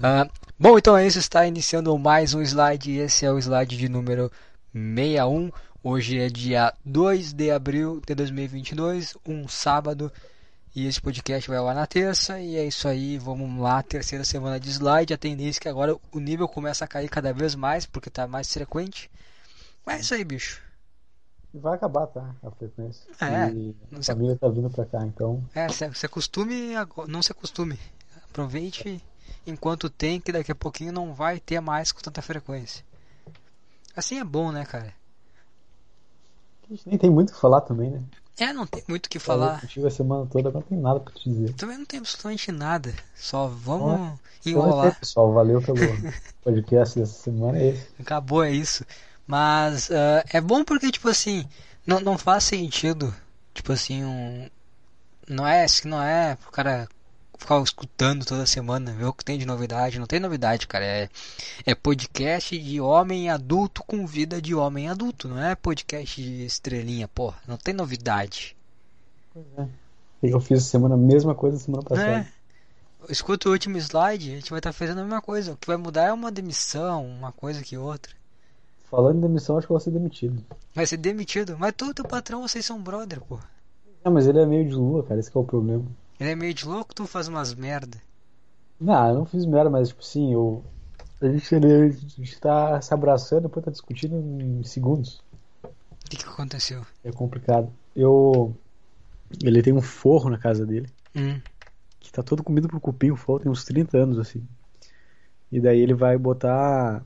Uh, bom, então é isso. Está iniciando mais um slide. Esse é o slide de número 61. Hoje é dia 2 de abril de 2022, um sábado. E esse podcast vai lá na terça. E é isso aí. Vamos lá, terceira semana de slide. A tendência é que agora o nível começa a cair cada vez mais, porque está mais frequente. Mas é isso aí, bicho. Vai acabar, tá? A frequência. É. E a família tá vindo pra cá, então. É, se, se acostume, não se acostume. Aproveite enquanto tem, que daqui a pouquinho não vai ter mais com tanta frequência. Assim é bom, né, cara? A gente nem tem muito o que falar também, né? É, não tem muito o que falar. Eu tive a semana toda, não tem nada pra te dizer. Também não tem absolutamente nada. Só vamos Então é enrolar. pessoal. Valeu pelo podcast dessa semana. É esse. Acabou, é isso. Mas uh, é bom porque, tipo assim, não, não faz sentido. Tipo assim, um. Não é, não é pro cara ficar escutando toda semana, ver o que tem de novidade. Não tem novidade, cara. É, é podcast de homem adulto com vida de homem adulto. Não é podcast de estrelinha, porra. Não tem novidade. Pois é. Eu fiz semana a mesma coisa semana passada. É. Escuta o último slide, a gente vai estar tá fazendo a mesma coisa. O que vai mudar é uma demissão, uma coisa que outra. Falando em demissão, acho que eu vou ser demitido. Vai ser demitido? Mas tu, teu patrão, vocês são brother, pô. É, mas ele é meio de lua, cara, esse é o problema. Ele é meio de louco, tu faz umas merda. Não, eu não fiz merda, mas tipo assim, eu. A gente, a gente tá se abraçando, depois tá discutindo em segundos. O que, que aconteceu? É complicado. Eu. Ele tem um forro na casa dele. Hum. Que tá todo comido por cupim, o forro tem uns 30 anos, assim. E daí ele vai botar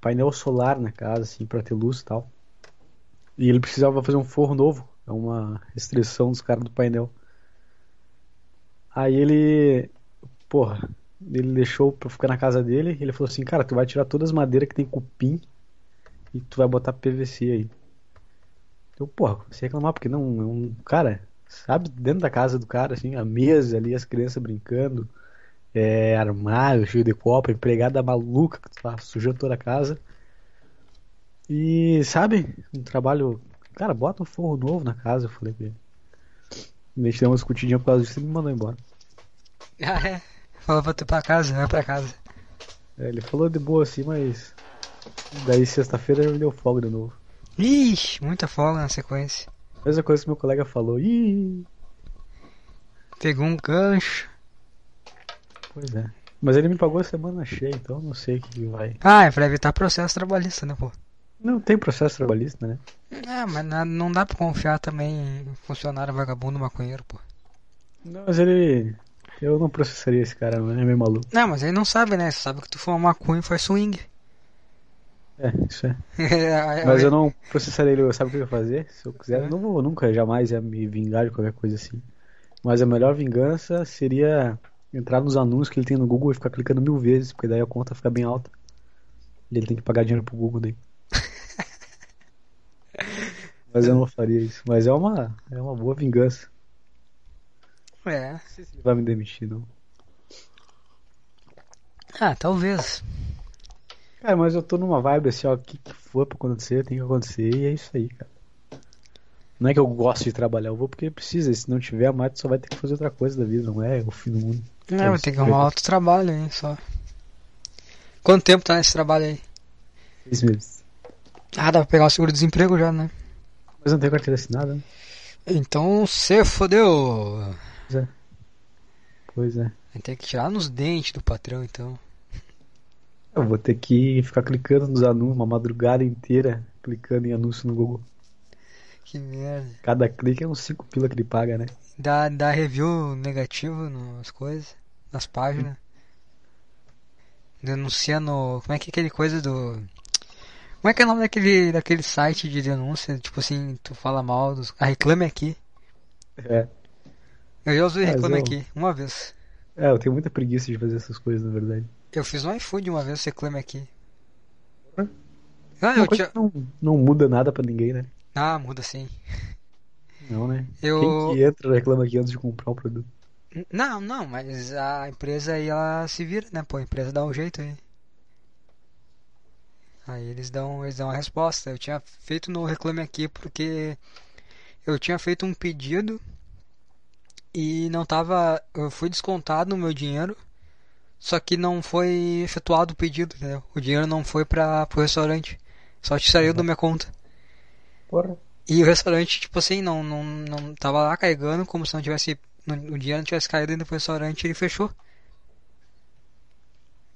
painel solar na casa, assim, pra ter luz e tal. E ele precisava fazer um forro novo. É uma restrição dos caras do painel. Aí ele. Porra, ele deixou pra ficar na casa dele. ele falou assim: Cara, tu vai tirar todas as madeiras que tem cupim e tu vai botar PVC aí. Eu, porra, você reclamar porque não é um. Cara, sabe, dentro da casa do cara, assim, a mesa ali, as crianças brincando, é, armário cheio de copo, empregada maluca que tá sujando toda a casa. E, sabe, um trabalho. Cara, bota um forro novo na casa, eu falei pra ele. A gente deu uma escutidinha por causa disso e me mandou embora. Ah, é? Falou pra tu ir pra casa, vai pra casa. É, ele falou de boa assim, mas. Daí sexta-feira ele deu folga de novo. Ixi, muita folga na sequência. Mesma coisa que meu colega falou. Ih! Pegou um gancho. Pois é. Mas ele me pagou a semana cheia, então não sei o que vai. Ah, é pra evitar processo trabalhista, né, pô? Não tem processo trabalhista, né? É, mas não dá pra confiar também em funcionário vagabundo maconheiro, pô. Não, mas ele. Eu não processaria esse cara, não é meio maluco. Não, mas ele não sabe, né? Você sabe que tu for uma maconha e faz swing. É, isso é. mas eu não processaria ele, sabe o que eu ia fazer? Se eu quiser, é. não vou nunca, jamais ia me vingar de qualquer coisa assim. Mas a melhor vingança seria entrar nos anúncios que ele tem no Google e ficar clicando mil vezes, porque daí a conta fica bem alta. E ele tem que pagar dinheiro pro Google daí. Mas eu não faria isso. Mas é uma, é uma boa vingança. É. Não sei se ele vai me demitir, não. Ah, talvez. Cara, mas eu tô numa vibe assim, ó, o que, que for pra acontecer, tem que acontecer e é isso aí, cara. Não é que eu gosto de trabalhar, eu vou porque precisa. Se não tiver, a Mate só vai ter que fazer outra coisa da vida, não é o fim do mundo. Não, é, vai ter que arrumar outro trabalho aí, só. Quanto tempo tá nesse trabalho aí? Seis meses. Ah, dá pra pegar o seguro-desemprego já, né? Mas não tem carteira assinada, né? Então você fodeu. Pois é. Pois é. Ter que tirar nos dentes do patrão, então. Eu vou ter que ficar clicando nos anúncios uma madrugada inteira, clicando em anúncio no Google. Que merda. Cada clique é uns 5 pila que ele paga, né? Dá, dá review negativo nas coisas, nas páginas. Denunciando. Como é que é aquele coisa do. Como é que é o nome daquele, daquele site de denúncia? Tipo assim, tu fala mal dos. A Reclame Aqui. É. Eu já usei Reclame eu- Aqui, uma vez. É, eu tenho muita preguiça de fazer essas coisas, na verdade. Eu fiz um iFood uma vez, Reclame Aqui. Ah, eu tinha. não, não muda nada pra ninguém, né? Ah, muda sim. Não, né? Eu. Quem que entra e reclama aqui antes de comprar um produto? Não, não, mas a empresa aí ela se vira, né? Pô, a empresa dá um jeito aí. Aí eles dão, eles dão a resposta. Eu tinha feito no Reclame Aqui porque eu tinha feito um pedido e não tava. Eu fui descontado no meu dinheiro só que não foi efetuado o pedido, entendeu? O dinheiro não foi para pro restaurante. Só te saiu da minha conta. Porra. E o restaurante, tipo assim, não, não, não tava lá carregando como se não tivesse. não- o dinheiro não tivesse caído ainda pro restaurante ele fechou.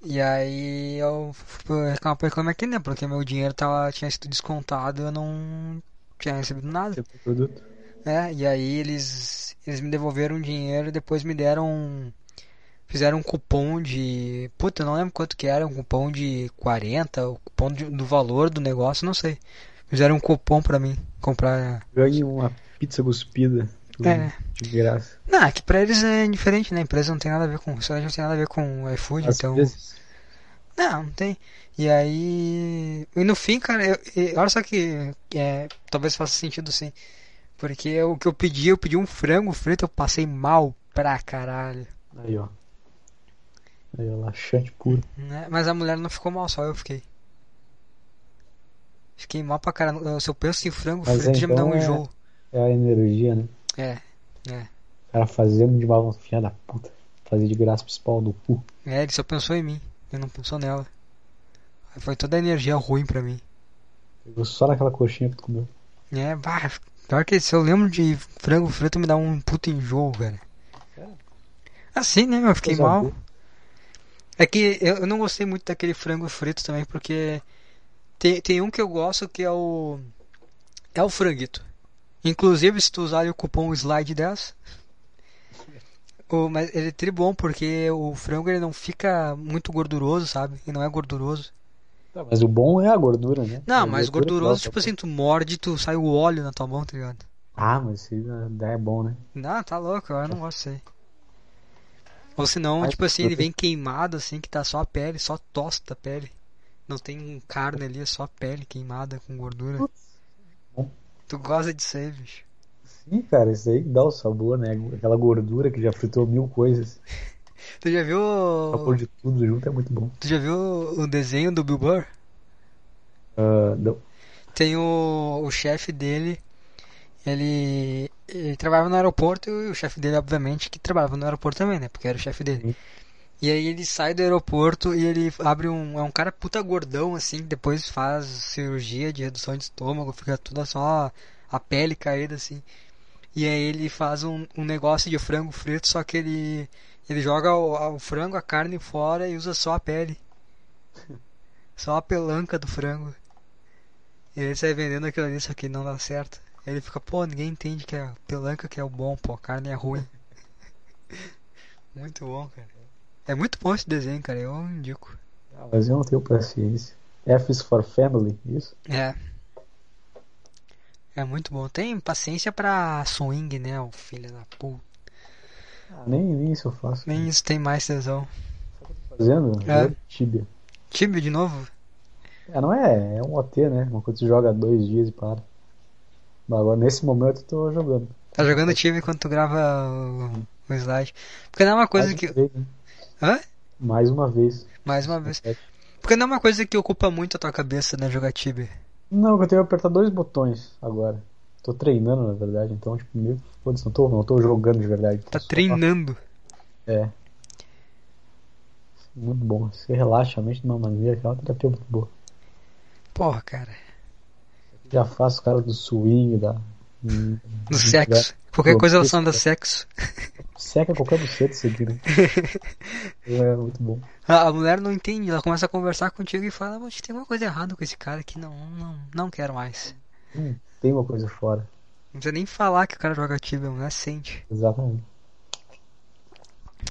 E aí eu fui reclamar pra reclamar aqui, né? Porque meu dinheiro tava, tinha sido descontado e eu não tinha recebido nada. Tipo, produto. É, e aí eles, eles me devolveram o dinheiro e depois me deram. Fizeram um cupom de. Puta, eu não lembro quanto que era, um cupom de 40, o cupom de- do valor do negócio, não sei. Fizeram um cupom pra mim comprar. Ganhe uma pizza cuspida. É. De graça. Não, é que pra eles é diferente, né? A empresa não tem nada a ver com. O não tem nada a ver com iFood, Às então. vezes. Não, não tem. E aí. E no fim, cara, eu, eu- olha só que é, talvez faça sentido sim. Porque o que eu pedi, eu pedi um frango frito, eu passei mal pra caralho. Aí, ó. Aí, ó, laxante puro. Né? Mas a mulher não ficou mal, só eu fiquei. Fiquei mal pra caralho. Se eu penso em frango Mas frito, já me dá um então é- enjoo. É a energia, né? É, é. O cara fazendo de mal filha da puta. Fazer de graça pro pau do cu. É, ele só pensou em mim. Ele não pensou nela. Foi toda a energia ruim pra mim. Pegou só naquela coxinha que tu comeu. É, bah, pior que se eu lembro de frango frito me dá um puto enjoo, cara. Assim, né, eu fiquei mal. É que eu, não gostei muito daquele frango frito também, porque tem, tem um que eu gosto que é o. É o franguito. Inclusive, se tu usar o cupom slide 10. O, mas ele é tri bom porque o frango ele não fica muito gorduroso, sabe? E não é gorduroso. Tá, mas o bom é a gordura, né? Não, mas gordura gorduroso, tipo gosta. assim, tu morde, tu sai o óleo na tua mão, tá ligado? Ah, mas isso dá- é bom, né? Não, tá louco, eu não gosto disso aí. Ou senão, Mas tipo assim, ele vem queimado assim, que tá só a pele, só tosta a pele. Não tem carne ali, é só a pele queimada com gordura. Bom. Tu gosta disso aí, bicho. Sim, cara, isso aí dá o sabor, né? Aquela gordura que já fritou mil coisas. Tu já viu. O sabor de tudo junto é muito bom. Tu já viu o desenho do Bill Burr? Ah, não. Tem o, o chefe dele, ele, ele trabalhava no aeroporto e o chefe dele, obviamente, que trabalhava no aeroporto também, né? Porque era o chefe dele. Sim. E aí ele sai do aeroporto e ele abre um. É um cara puta gordão, assim, que depois faz cirurgia de redução de estômago, fica toda só a pele caída, assim. E aí ele faz um, um negócio de frango frito, só que ele. Ele joga o, o frango, a carne fora e usa só a pele. Só a pelanca do frango. E ele sai vendendo aquilo ali, só que não dá certo. Aí ele fica, pô, ninguém entende que é a pelanca que é o bom, pô, a carne é ruim. muito bom, cara. É muito bom esse desenho, cara, eu indico. Ah, mas eu não tenho paciência. F is for family, isso? É. É muito bom. Tem paciência pra swing, né, o filho da puta. Ah, nem, nem isso eu faço. Nem isso tem mais tesão. Fazendo? É. Jogo de Tibia. Tibia de novo? É, não é, é um OT, né? Uma coisa que você joga dois dias e para. Mas agora nesse momento eu tô jogando. Tá jogando Tibia enquanto tu grava o, o slide. Porque não é uma coisa Mais que. uma vez, né? Hã? Mais uma vez. Mais uma vez. Porque não é uma coisa que ocupa muito a tua cabeça, né, jogar Tibia. Não, eu tenho que apertar dois botões agora. Tô treinando, na verdade, então, tipo, meio que foda-se, não tô, não tô jogando de verdade. Tá só- treinando. É. Muito bom. Você relaxa a mente de uma maneira que é uma terapia muito boa. Porra, cara. Já faço cara do swing, da. Do sexo. Qualquer coisa isso, relacionada a cara. sexo. Seca qualquer buceta né? é muito bom. A, a mulher não entende, ela começa a conversar contigo e fala, "Mas tem uma coisa errada com esse cara aqui, não, não, não quero mais. Hum, tem uma coisa fora. Não precisa nem falar que o cara joga Tibia, mulher sente. Exatamente.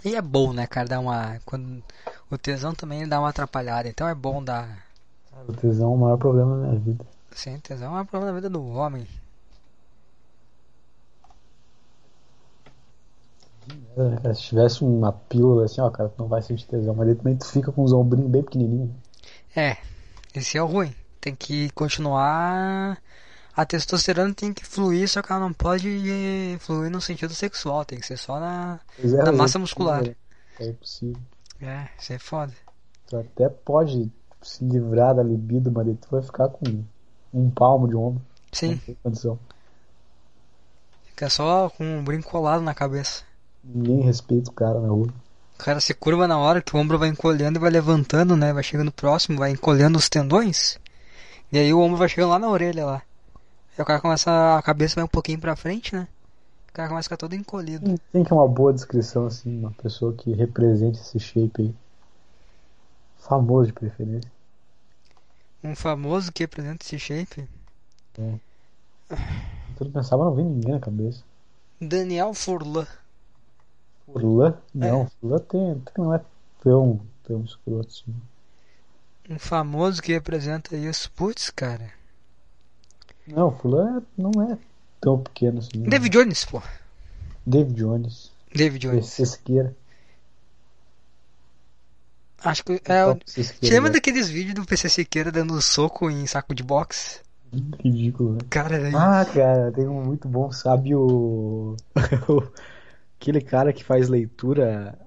E é bom, né, cara, dar uma. Quando, o tesão também dá uma atrapalhada, então é bom dar. O tesão é o maior problema da minha vida. Sim, tesão é um problema da vida do homem. É, né, se tivesse uma pílula assim, ó, cara, tu não vai sentir tesão, mas também tu fica com os ombrinhos bem pequenininhos. É, esse é o ruim. Tem que continuar. A testosterona tem que fluir, só que ela não pode eh, fluir no sentido sexual, tem que ser só na. É, Da mas massa é muscular. né? É impossível. É, isso é foda. Tu até pode se livrar da libido, mas tu vai ficar com um palmo de ombro. Sim, condição. fica só com um brinco colado na cabeça. Ninguém respeita o cara na rua. cara se curva na hora que o ombro vai encolhendo e vai levantando, né? Vai chegando próximo, vai encolhendo os tendões. E aí o ombro vai chegando lá na orelha lá. O cara começa. A cabeça vai um pouquinho pra frente, né? O cara começa a ficar todo encolhido. Tem- Tem que é uma boa descrição, assim, uma pessoa que represente esse shape aí. Famoso de preferência. Um famoso que representa esse shape. Tudo pensava, não vem ninguém na cabeça. Daniel Furlan. Furlan? Não, Furlan tem, que não é tão, tão escroto assim. Um famoso que representa isso. Putz, cara. Não, Furlan é- não é tão pequeno assim. David Jones, pô. David Jones. David Jones. Sesqueira. Acho que é o. Você lembra daqueles vídeos do PC Siqueira dando soco em saco de boxe? Ridículo, né? Cara, era Ah, cara, tem um muito bom, sabe o. Aquele cara que faz leitura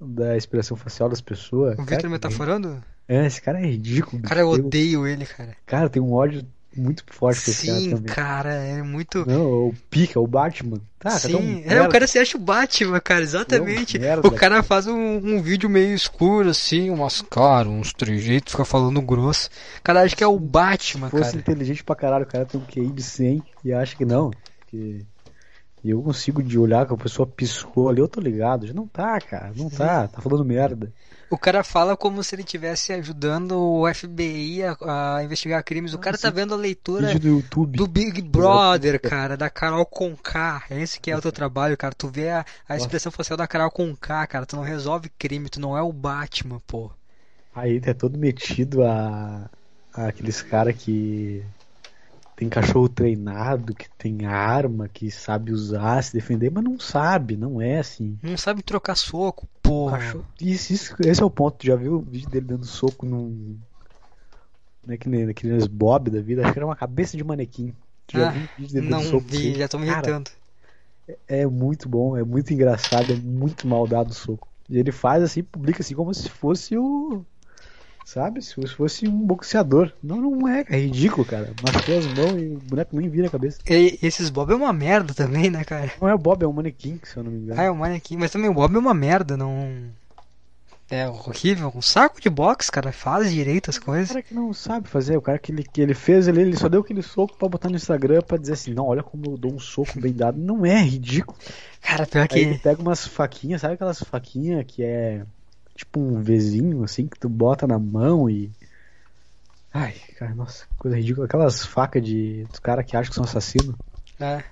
da expressão facial das pessoas. o Cara, Victor metaforando? É, esse cara é ridículo. Cara, eu odeio ele, cara. Cara, tem um ódio muito forte com esse cara Sim, também. cara, é muito. Não, o Pica, o Batman. Tá, tá Sim, é, o cara se acha o Batman, cara, exatamente. O cara faz um, um vídeo meio escuro, assim, umas caras, uns trejeitos, fica falando grosso. Cara, acha que é o Batman, Se fosse cara. inteligente pra caralho, o cara tem um QI de 100 e acha que não. Que... E eu consigo de olhar que a pessoa piscou ali, eu tô ligado. Não tá, cara, não tá, tá falando merda. O cara fala como se ele estivesse ajudando o FBI a, a investigar crimes. O cara tá vendo a leitura do YouTube. do Big Brother, cara, da Carol Conká. Esse que é o teu trabalho, cara. Tu vê a, a expressão facial da Carol Conká, cara. Tu não resolve crime, tu não é o Batman, pô. Aí é todo metido a, a aqueles caras que tem cachorro treinado, que tem arma, que sabe usar, se defender, mas não sabe, não é assim. Não sabe trocar soco, porra. Cachorro- Isso, isso- esse é o ponto. Já viu o vídeo dele dando soco num. Não é que nem aqueles Bob da vida, acho que era uma cabeça de manequim. Já Ah, viu o vídeo dele Não dando soco? vi, assim? já tô me irritando. É muito bom, é muito engraçado, é muito mal dado o soco. E ele faz assim, publica assim como se fosse o. Sabe? Se fosse- um boxeador. Não, não é, é ridículo, cara. Machucou as mãos e o boneco nem vira a cabeça. E esses Bob é uma merda também, né, cara? Não é o Bob, é um manequim, se eu não me engano. Ah, é o manequim, mas também o Bob é uma merda, não. É horrível. Um saco de boxe, cara, faz direito as O coisas. cara que não sabe fazer, o cara que ele, que ele fez, ele, ele só deu aquele soco pra botar no Instagram pra dizer assim, não, olha como eu dou um soco bem dado. Não é ridículo. Cara, pior Aí ele que. pega umas faquinhas, sabe aquelas faquinhas que é tipo um Vzinho, assim, que tu bota na mão e. Ai, cara, nossa, coisa ridícula. Aquelas facas de. dos caras que acham que são assassinos, É,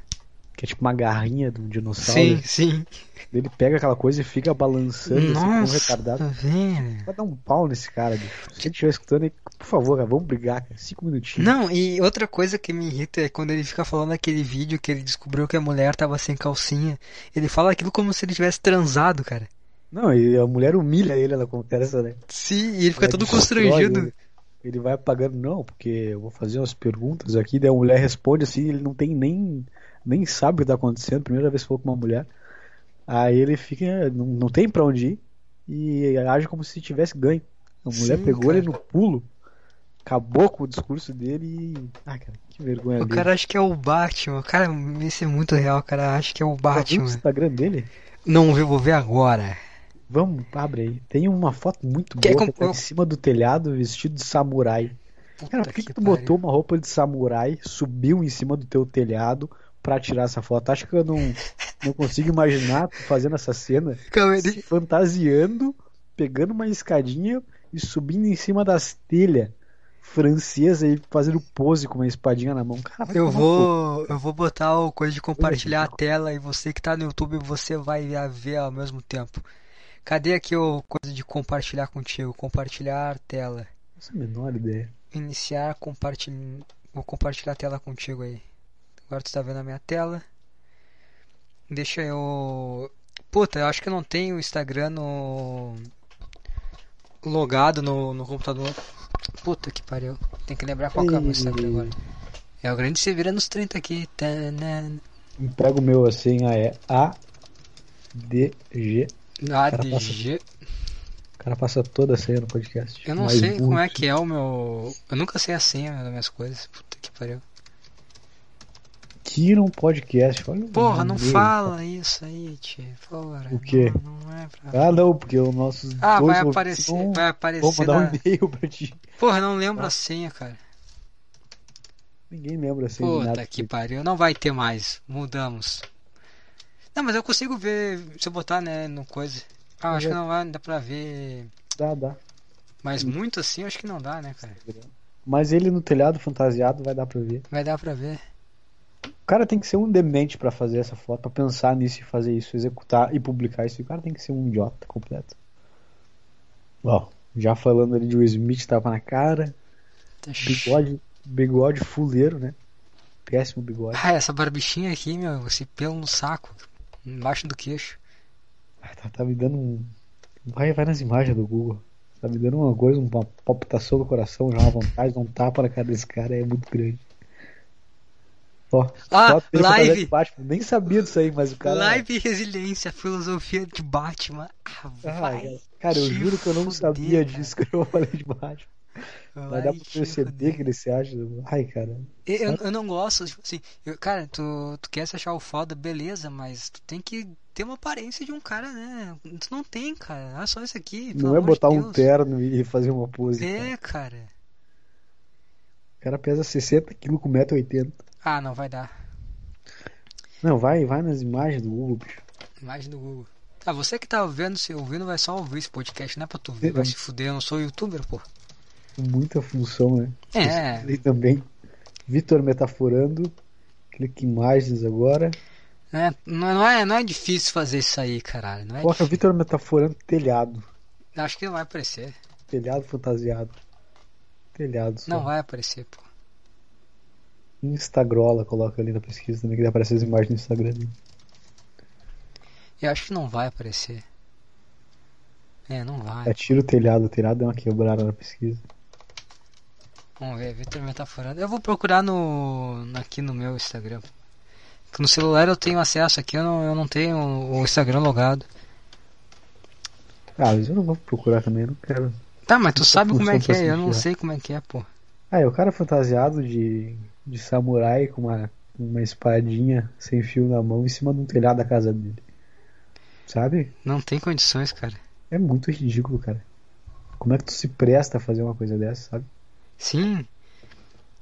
que é tipo uma garrinha de um dinossauro. sim, sim. Ele pega aquela coisa e fica balançando assim, como um Nossa, retardado. velho. Vai dar um pau nesse cara, bicho. Se ele estiver escutando por favor, cara, vamos brigar, cara. Cinco minutinhos. Não, e outra coisa que me irrita é quando ele fica falando aquele vídeo que ele descobriu que a mulher tava sem calcinha. Ele fala aquilo como se ele tivesse transado, cara. Não, e a mulher humilha ele na conversa, né? Sim, e ele fica Ela todo constrangido. Ele. Ele vai apagando, não, porque eu vou fazer umas perguntas aqui, daí a mulher responde assim, ele não tem nem, nem sabe o que tá acontecendo, primeira vez que falou com uma mulher. Aí ele fica, não, não tem pra onde ir e age como se tivesse ganho. A mulher Sim, pegou cara. ele no pulo, acabou com o discurso dele e. Ah, cara, que vergonha O dele. cara acha que é o Batman. Cara, isso é muito real, o cara acha que é o Já viu o Batman. Instagram dele? Não vi, vou ver agora. Vamos, abre aí. Tem uma foto muito Que é boa que tá em cima do telhado vestido de samurai. Cara, por que, que tu pariu. botou uma roupa de samurai, subiu em cima do teu telhado pra tirar essa foto? Acho que eu não, não consigo imaginar tu fazendo essa cena, Calma, se fantasiando, pegando uma escadinha e subindo em cima das telhas francesas e fazendo pose com uma espadinha na mão. Eu vou, eu vou botar o coisa de compartilhar a tela e você que tá no YouTube, você vai ver ao mesmo tempo. Cadê aqui o coisa de compartilhar contigo? Compartilhar tela. Não faço a menor ideia. Iniciar compartilhar. Vou compartilhar a tela contigo aí. Agora tu tá vendo a minha tela. Deixa eu. Puta, eu acho que eu não tenho o Instagram no. logado no, no computador. Puta que pariu. Tem que lembrar qual é o meu Instagram agora. É o grande se vira nos 30 aqui. Pega o meu, a senha é ADG. ADG. O cara passa toda a senha no podcast. Eu não sei como é que é o meu. Eu nunca sei a senha das minhas coisas. Puta que pariu. Kiron Podcast. Olha o Porra, não fala isso aí, tio. Porra. O quê? Não, não é pra. Ah, não, porque os nossos Ah, vai aparecer, vão- vai aparecer. mandar um Na... e-mail pra ti. Porra, não lembro Tá. a senha, cara. Ninguém lembra assim de nada. Puta que pariu, não vai ter mais. Mudamos. Não, mas eu consigo ver se eu botar, né, no coisa. Ah, acho que não vai, dá pra ver. Dá, dá. Mas muito assim, acho que não dá, né, cara? Mas ele no telhado fantasiado vai dar pra ver. Vai dar pra ver. O cara tem que ser um demente pra fazer essa foto, pra pensar nisso e fazer isso, executar e publicar isso. O cara tem que ser um idiota completo. Ó, já falando ali de Will Smith, tava na cara. Tá Bigode, bigode fuleiro, né? Péssimo bigode. Ah, essa barbichinha aqui, meu, esse pelo no saco, embaixo do queixo. Tá, tá me dando um. Vai, vai nas imagens do Google. Tá me dando uma coisa, uma palpitação do coração, já uma vontade, um tapa na cara desse cara é muito grande. Ó, Ah, live. Batman. Nem sabia disso aí, mas o cara. Live e resiliência, filosofia de Batman. Ah, Ah, vai. cara, eu juro que eu não fuder, sabia cara. disso que eu falei de Batman. Vai dá pra perceber que ele se acha. Ai, cara. Eu, eu- não gosto, tipo assim, eu- cara, tu, tu quer se achar o foda, beleza, mas tu tem que ter uma aparência de um cara, né? Tu não tem, cara. Olha só isso aqui. Não é de botar um terno e fazer uma pose. cara. É, cara. O cara pesa 60 kg com 1,80m. Ah, não vai dar. Não, vai, vai nas imagens do Google, bicho. Imagem do Google. Ah, você que tá vendo, se ouvindo, vai só ouvir esse podcast, não é pra tu ver, vai se fuder, eu não sou youtuber, pô. Muita função, né? É. E também. Vitor metaforando. Clique em imagens agora. É, não, não é, não é difícil fazer isso aí, caralho. Não é Coloca. Vitor metaforando telhado. Acho que não vai aparecer. Telhado fantasiado. Telhado só. Não vai aparecer, pô. Instagrola, coloca ali na pesquisa também, que aparece as imagens no Instagram dele. Eu acho que não vai aparecer. É, não vai. Atira o telhado, o telhado deu uma quebrada na pesquisa. Vamos ver, Vitor Metaforando. Eu vou procurar no aqui no meu Instagram. No celular eu tenho acesso aqui, eu não, eu não tenho o Instagram logado. Ah, mas eu não vou procurar também, eu não quero. Tá, mas tu sabe como é que é, eu não sei como é que é, pô. Ah, é o cara fantasiado de, de samurai com uma, uma espadinha sem fio na mão em cima de um telhado da casa dele. Sabe? Não tem condições, cara. É muito ridículo, cara. Como é que tu se presta a fazer uma coisa dessa, sabe? Sim.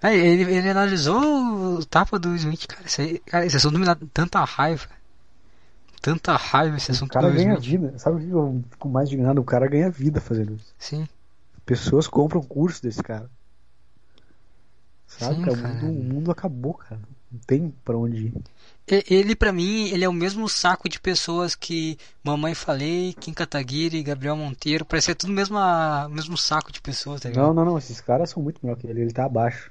Aí, ele, ele analisou o tapa do Smith, cara. Aí, cara, esse assunto me dá tanta raiva. Tanta raiva esse O assunto cara do ganha Smith. vida. Sabe o que eu fico mais indignado? O cara ganha vida fazendo isso. Sim. Pessoas compram curso desse cara. Sabe, Sim, cara? O cara. mundo, o mundo acabou, cara. Não tem pra onde ir. Ele, pra mim, ele é o mesmo saco de pessoas que Mamãe Falei, Kim Kataguiri, Gabriel Monteiro. Parece ser tudo o mesmo, mesmo saco de pessoas, tá ligado? Não, não, não. Esses caras são muito melhor que ele. Ele tá abaixo.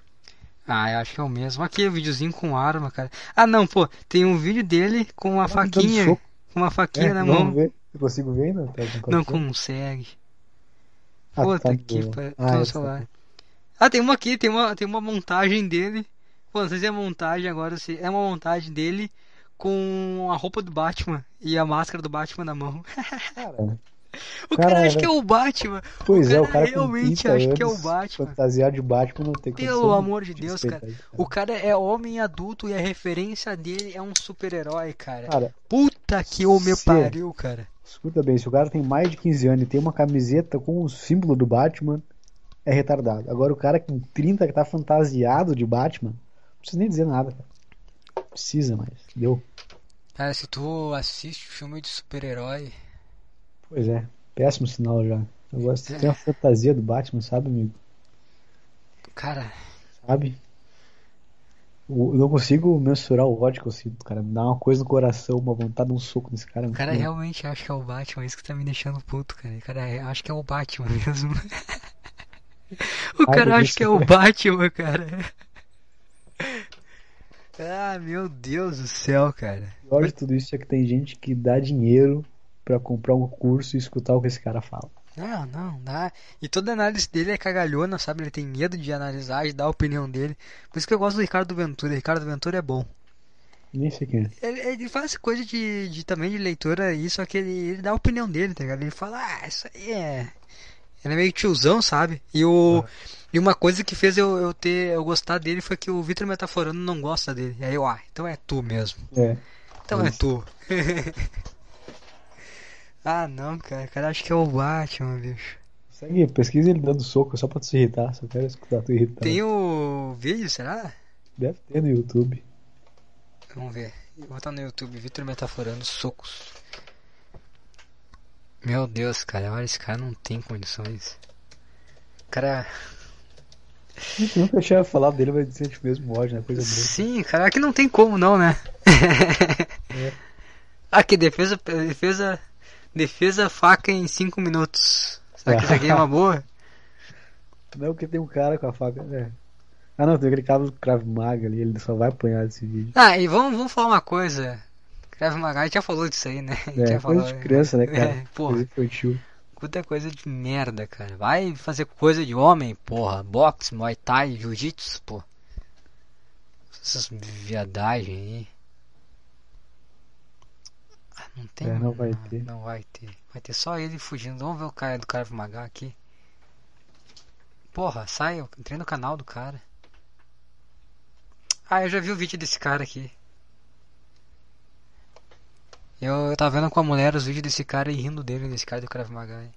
Ah, eu acho que é o mesmo. Aqui, o videozinho com arma, cara. Ah, não, pô, tem um vídeo dele com uma Tá me dando faquinha, com uma faquinha É, na mão. ver. Eu consigo ver ainda? Tá com Não consegue. Ah, Puta tá que pariu. Ah, no essa- celular. Ah, tem uma aqui, tem uma, tem uma montagem dele. Pô, não sei se é montagem agora, se é uma montagem dele com a roupa do Batman e a máscara do Batman na mão. Cara, O Cara, cara acha que é o Batman. pois o é, cara o cara realmente 30 acha que é o Batman. Fantasiado de Batman não tem Pelo amor de Deus, cara. isso, O cara é homem adulto e a referência dele é um super-herói, cara. Cara, Puta que o me se- pariu, cara. escuta bem, se o cara tem mais de 15 anos e tem uma camiseta com o símbolo do Batman, é retardado. Agora o cara com 30 que tá fantasiado de Batman, não precisa nem dizer nada, cara. Não Precisa mais. Deu. Cara, se tu assiste filme de super-herói. Pois é, péssimo sinal já. Agora se É. tem uma fantasia do Batman, sabe, amigo? Cara, Sabe? Eu não consigo mensurar o ódio que eu sinto, cara. Me dá uma coisa no coração, uma vontade de um soco nesse cara. o cara Não. realmente acha que é o Batman, isso que tá me deixando puto, cara. O cara é- acha que é o Batman mesmo. o Ai, cara meu acha que é o Batman, cara. Ah, meu Deus do céu, cara. O pior de tudo isso é que tem gente que dá dinheiro pra comprar um curso e escutar o que esse cara fala. Não, não, dá. E toda análise dele é cagalhona, sabe? Ele tem medo de analisar, de dar a opinião dele. Por isso que eu gosto do Ricardo Ventura. Ricardo Ventura é bom. Nem sei quem é. Ele, ele faz coisa de, de também de leitura aí, só que ele, ele dá a opinião dele, tá ligado? Ele fala, ah, isso aí é. Ele é meio tiozão, sabe? E o. E uma coisa que fez eu, eu ter eu gostar dele foi que o Vitor Metaforando não gosta dele. E aí eu, ah, então é tu mesmo. É. Então é Isso. tu. ah, não, cara. O cara acha que é o Batman, bicho. Segue, pesquisa ele dando soco só pra tu se irritar. Só quero escutar tu irritar. Tem o vídeo, será? Deve ter no YouTube. Vamos ver. Vou botar no YouTube, Vitor Metaforando socos. Meu Deus, cara, olha, esse cara não tem condições. O cara. A gente nunca tinha falado dele, mas a gente mesmo ódio, né? Coisa boa. Sim, cara, aqui não tem como não, né? É. Aqui, defesa. Defesa. Defesa faca em 5 minutos. Será que isso aqui é uma boa? Não, porque tem um cara com a faca. É. Ah, não, tem aquele cara do Krav Maga ali, ele só vai apanhar desse vídeo. Ah, e vamos, vamos falar uma coisa. Krav Maga, a gente já falou disso aí, né? A gente É, já falou, de criança, né, cara? É, porra. Coisa infantil. Puta coisa de merda, cara. Vai fazer coisa de homem, porra. Boxe, Muay Thai, Jiu-Jitsu, pô. Essas viadagens aí. Ah, não tem. É, não vai ter. Não vai ter. Vai ter só ele fugindo. Vamos ver o cara do Krav Maga aqui. Porra, sai, eu entrei no canal do cara. Ah, eu já vi o vídeo desse cara aqui. Eu, tava vendo com a mulher os vídeos desse cara e rindo dele, desse cara do Krav Maga.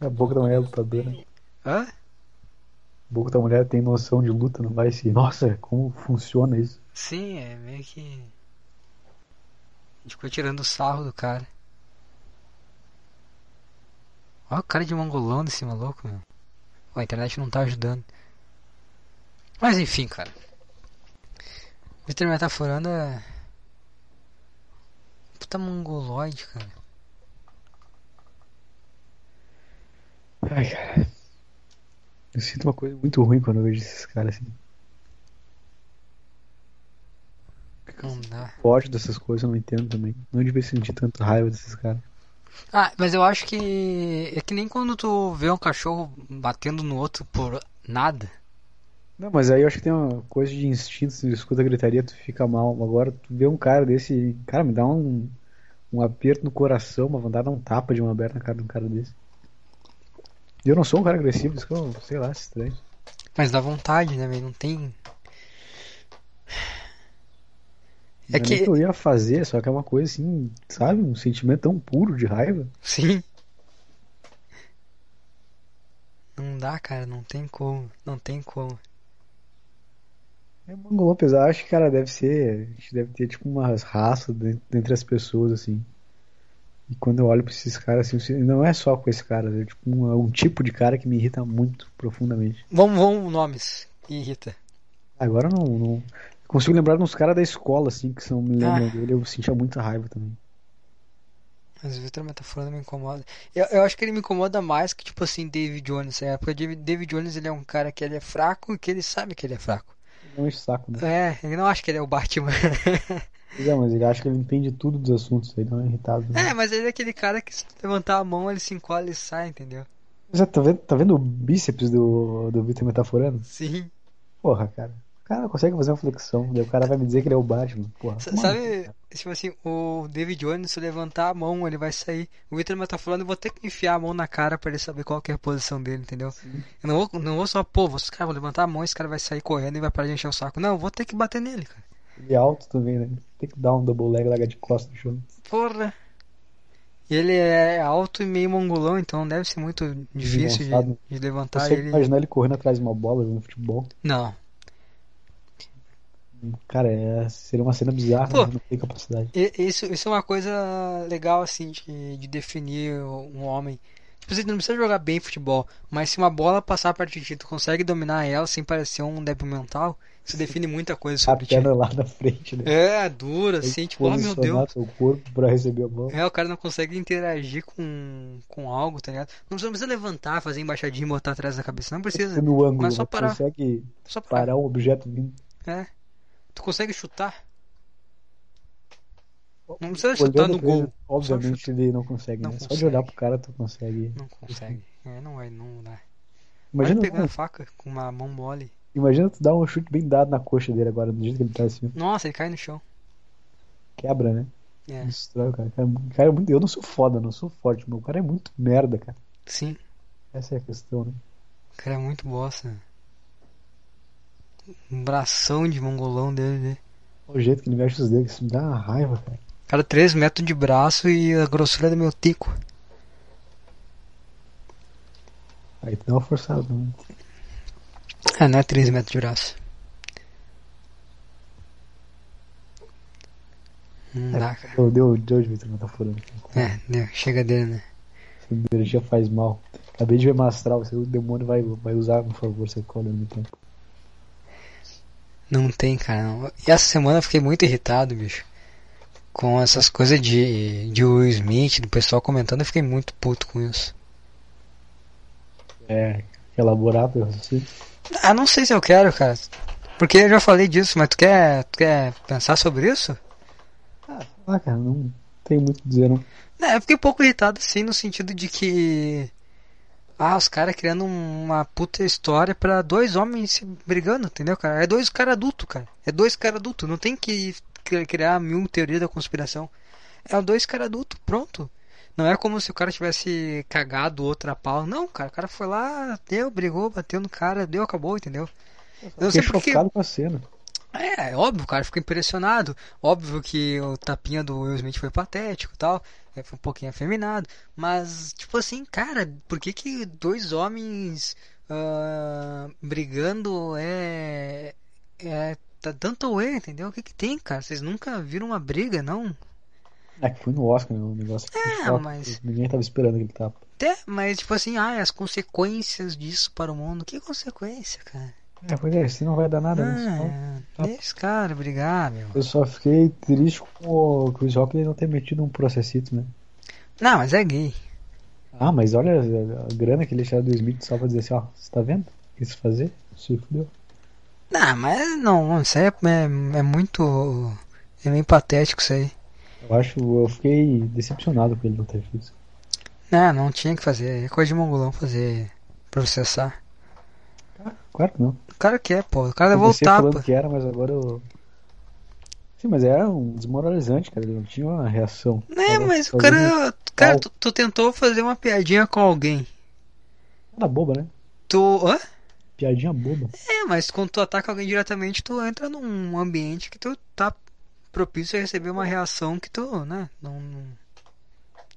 A boca da mulher é lutadora. Hã? A boca da mulher tem noção de luta, não vai se. Nossa, como funciona isso? Sim, é meio que. A gente ficou tirando o sarro do cara. Olha o cara de mongolão desse maluco, meu. A internet não tá ajudando. Mas enfim, cara. Vitor Metaforando é. Puta mongoloide, cara. Ai, cara. Eu sinto uma coisa muito ruim quando eu vejo esses caras assim. Não dá. Ódio dessas coisas eu não entendo também. Não devia sentir tanto raiva desses caras. Ah, mas eu acho que. É que nem quando tu vê um cachorro batendo no outro por nada. Não, mas aí eu acho que tem uma coisa de instinto, se tu escuta a gritaria, tu fica mal. Agora tu vê um cara desse. Cara, me dá um, um aperto no coração, uma vontade de dar um tapa de uma aberta na cara de um cara desse. Eu não sou um cara agressivo, isso que eu, sei lá, estranho. Mas dá vontade, né, velho? Não tem. É é que. que eu ia fazer, só que é uma coisa assim, sabe? Um sentimento tão puro de raiva. Sim. Não dá, cara, não tem como. Não tem como. É pesado, acho que, cara, deve ser. A gente deve ter tipo umas raças dentro, entre as pessoas, assim. E quando eu olho pra esses caras, assim, não é só com esse cara, é tipo um, um tipo de cara que me irrita muito profundamente. Vamos, vamos, nomes. Irrita. Agora eu não, não. Consigo lembrar de uns caras da escola, assim, que são, me lembram Ah. dele, eu sentia muita raiva também. Mas o Victor Metaforando me incomoda. Eu, eu acho que ele me incomoda mais que, tipo assim, David Jones. É, porque David, David Jones ele é um cara que ele é fraco e que ele sabe que ele é fraco. Não enche o saco, né? É, ele não acha que ele é o Batman. Pois é, mas ele acha que ele entende tudo dos assuntos, ele não é irritado. Né? é, mas ele é aquele cara que se levantar a mão ele se encolhe e sai, entendeu? Mas é, tá vendo, tá vendo o bíceps do, do Victor metaforando? Sim. Porra, cara. Cara consegue fazer uma flexão, daí o cara vai me dizer que ele é o Batman. Porra. S- como Sabe, assim, tipo assim, o David Jones, se levantar a mão, ele vai sair. O Victor Metaforando, eu vou ter que enfiar a mão na cara pra ele saber qual que é a posição dele, entendeu? Eu não vou, não vou só, pô, vou, cara, vou levantar a mão, esse cara vai sair correndo e vai parar de encher o saco. Não, eu vou ter que bater nele, cara. Ele é alto também, né? Tem que dar um double leg, larga de costas no chão. Porra. E ele é alto e meio mongolão, então deve ser muito difícil de, de levantar Você ele. imaginar ele correndo atrás de uma bola jogando futebol? Não. Cara, é, seria uma cena bizarra, Pô. não tem capacidade. Isso, isso é uma coisa legal, assim, de, de definir um homem. Tipo, você não precisa jogar bem futebol, mas se uma bola passar perto de ti, tu consegue dominar ela sem parecer um débil mental, isso define muita coisa A sobre ti. perna lá na frente, né? É, dura, Tem assim, tipo, oh meu Deus. seu corpo pra receber a bola. É, o cara não consegue interagir com, com algo, tá ligado? Não precisa- não precisa levantar, fazer embaixadinha e botar atrás da cabeça, não precisa. No ângulo, Mas só né? Parar. consegue Só parar. parar um objeto vindo. É. Tu consegue chutar? Não precisa chutar Olhando no pra ele, gol. obviamente ele não consegue, Não né? Só de consegue. olhar pro cara tu consegue. Não consegue. É, não vai, não dá. Imagina, pegar a faca com uma mão mole. imagina tu dar um chute bem dado na coxa dele agora, do jeito que ele tá assim. Nossa, ele cai no chão. Quebra, né? É, Destrói cara. Cara, cara muito... Eu não sou foda, não sou forte, mas o cara é muito merda, cara. sim. Essa é a questão, né? O cara é muito bosta. Um bração de mongolão dele. né? O jeito que ele mexe os dedos, isso me dá uma raiva, cara. Cara, 3 metros de braço e a grossura do meu tico. Aí tu dá uma forçada também. Ah, não é 3 metros de braço. Não dá, cara. Deu, deu, deu de Vitor metaforando. É, deu, chega dele, né? Essa energia faz mal. Acabei de ver Mastral, o demônio vai, vai usar, por favor, você cola no tempo. Não tem, cara. Não. E essa semana eu fiquei muito irritado, bicho. Com essas coisas de, de Will Smith, do pessoal comentando, eu fiquei muito puto com isso. É, elaborado, assim. Ah, não sei se eu quero, cara. Porque eu já falei disso, mas tu quer, tu quer pensar sobre isso? Ah, cara, não tem muito a dizer, não. É, eu fiquei um pouco irritado, assim, no sentido de que. Ah, os caras criando uma puta história pra dois homens se brigando, entendeu, cara? É dois caras adultos, cara. É dois caras adultos. Não tem que cri- criar mil teorias da conspiração. É dois caras adultos, pronto. Não é como se o cara tivesse cagado outra pau. Não, cara, o cara foi lá, deu, brigou, bateu no cara, deu, acabou, entendeu? Eu não sei porque. chocado com a cena. É, é óbvio, o cara ficou impressionado. Óbvio que o tapinha do Will Smith foi patético e tal. é, Foi um pouquinho afeminado. Mas, tipo assim, cara, por que que dois homens ah, brigando é. É. Tá tanto away, entendeu? O que que tem, cara? Vocês nunca viram uma briga, não? É que foi no Oscar, né? O negócio É, mas- Ninguém tava esperando aquele tapa. Até, mas tipo assim, ah, as consequências disso para o mundo. Que consequência, cara? É, pois é, assim não vai dar nada, né? Ah, deixa os caras brigar, meu. Eu só fiquei triste com o Chris Rock não ter metido um processito, né? Não, mas é gay. Ah, mas olha a, grana que ele tirou do Smith só pra dizer assim, ó, você tá vendo? Quis fazer? Se fudeu. Não, mas não, isso aí é, é, é muito. É meio patético isso aí. Eu acho, eu fiquei decepcionado com ele não ter feito. Não, não tinha que fazer. É coisa de mongolão fazer. Processar. Claro que não. O cara quer, pô. O cara voltar, falando pô. que era, mas agora eu... Sim, mas era um desmoralizante, cara. Ele não tinha uma reação. É, Tava mas o cara. Cara, tu, tu tentou fazer uma piadinha com alguém. Era boba, né? Tu. Hã? Piadinha boba. É, mas quando tu ataca alguém diretamente, tu entra num ambiente que tu tá propício a receber uma reação que tu, né? Não. não-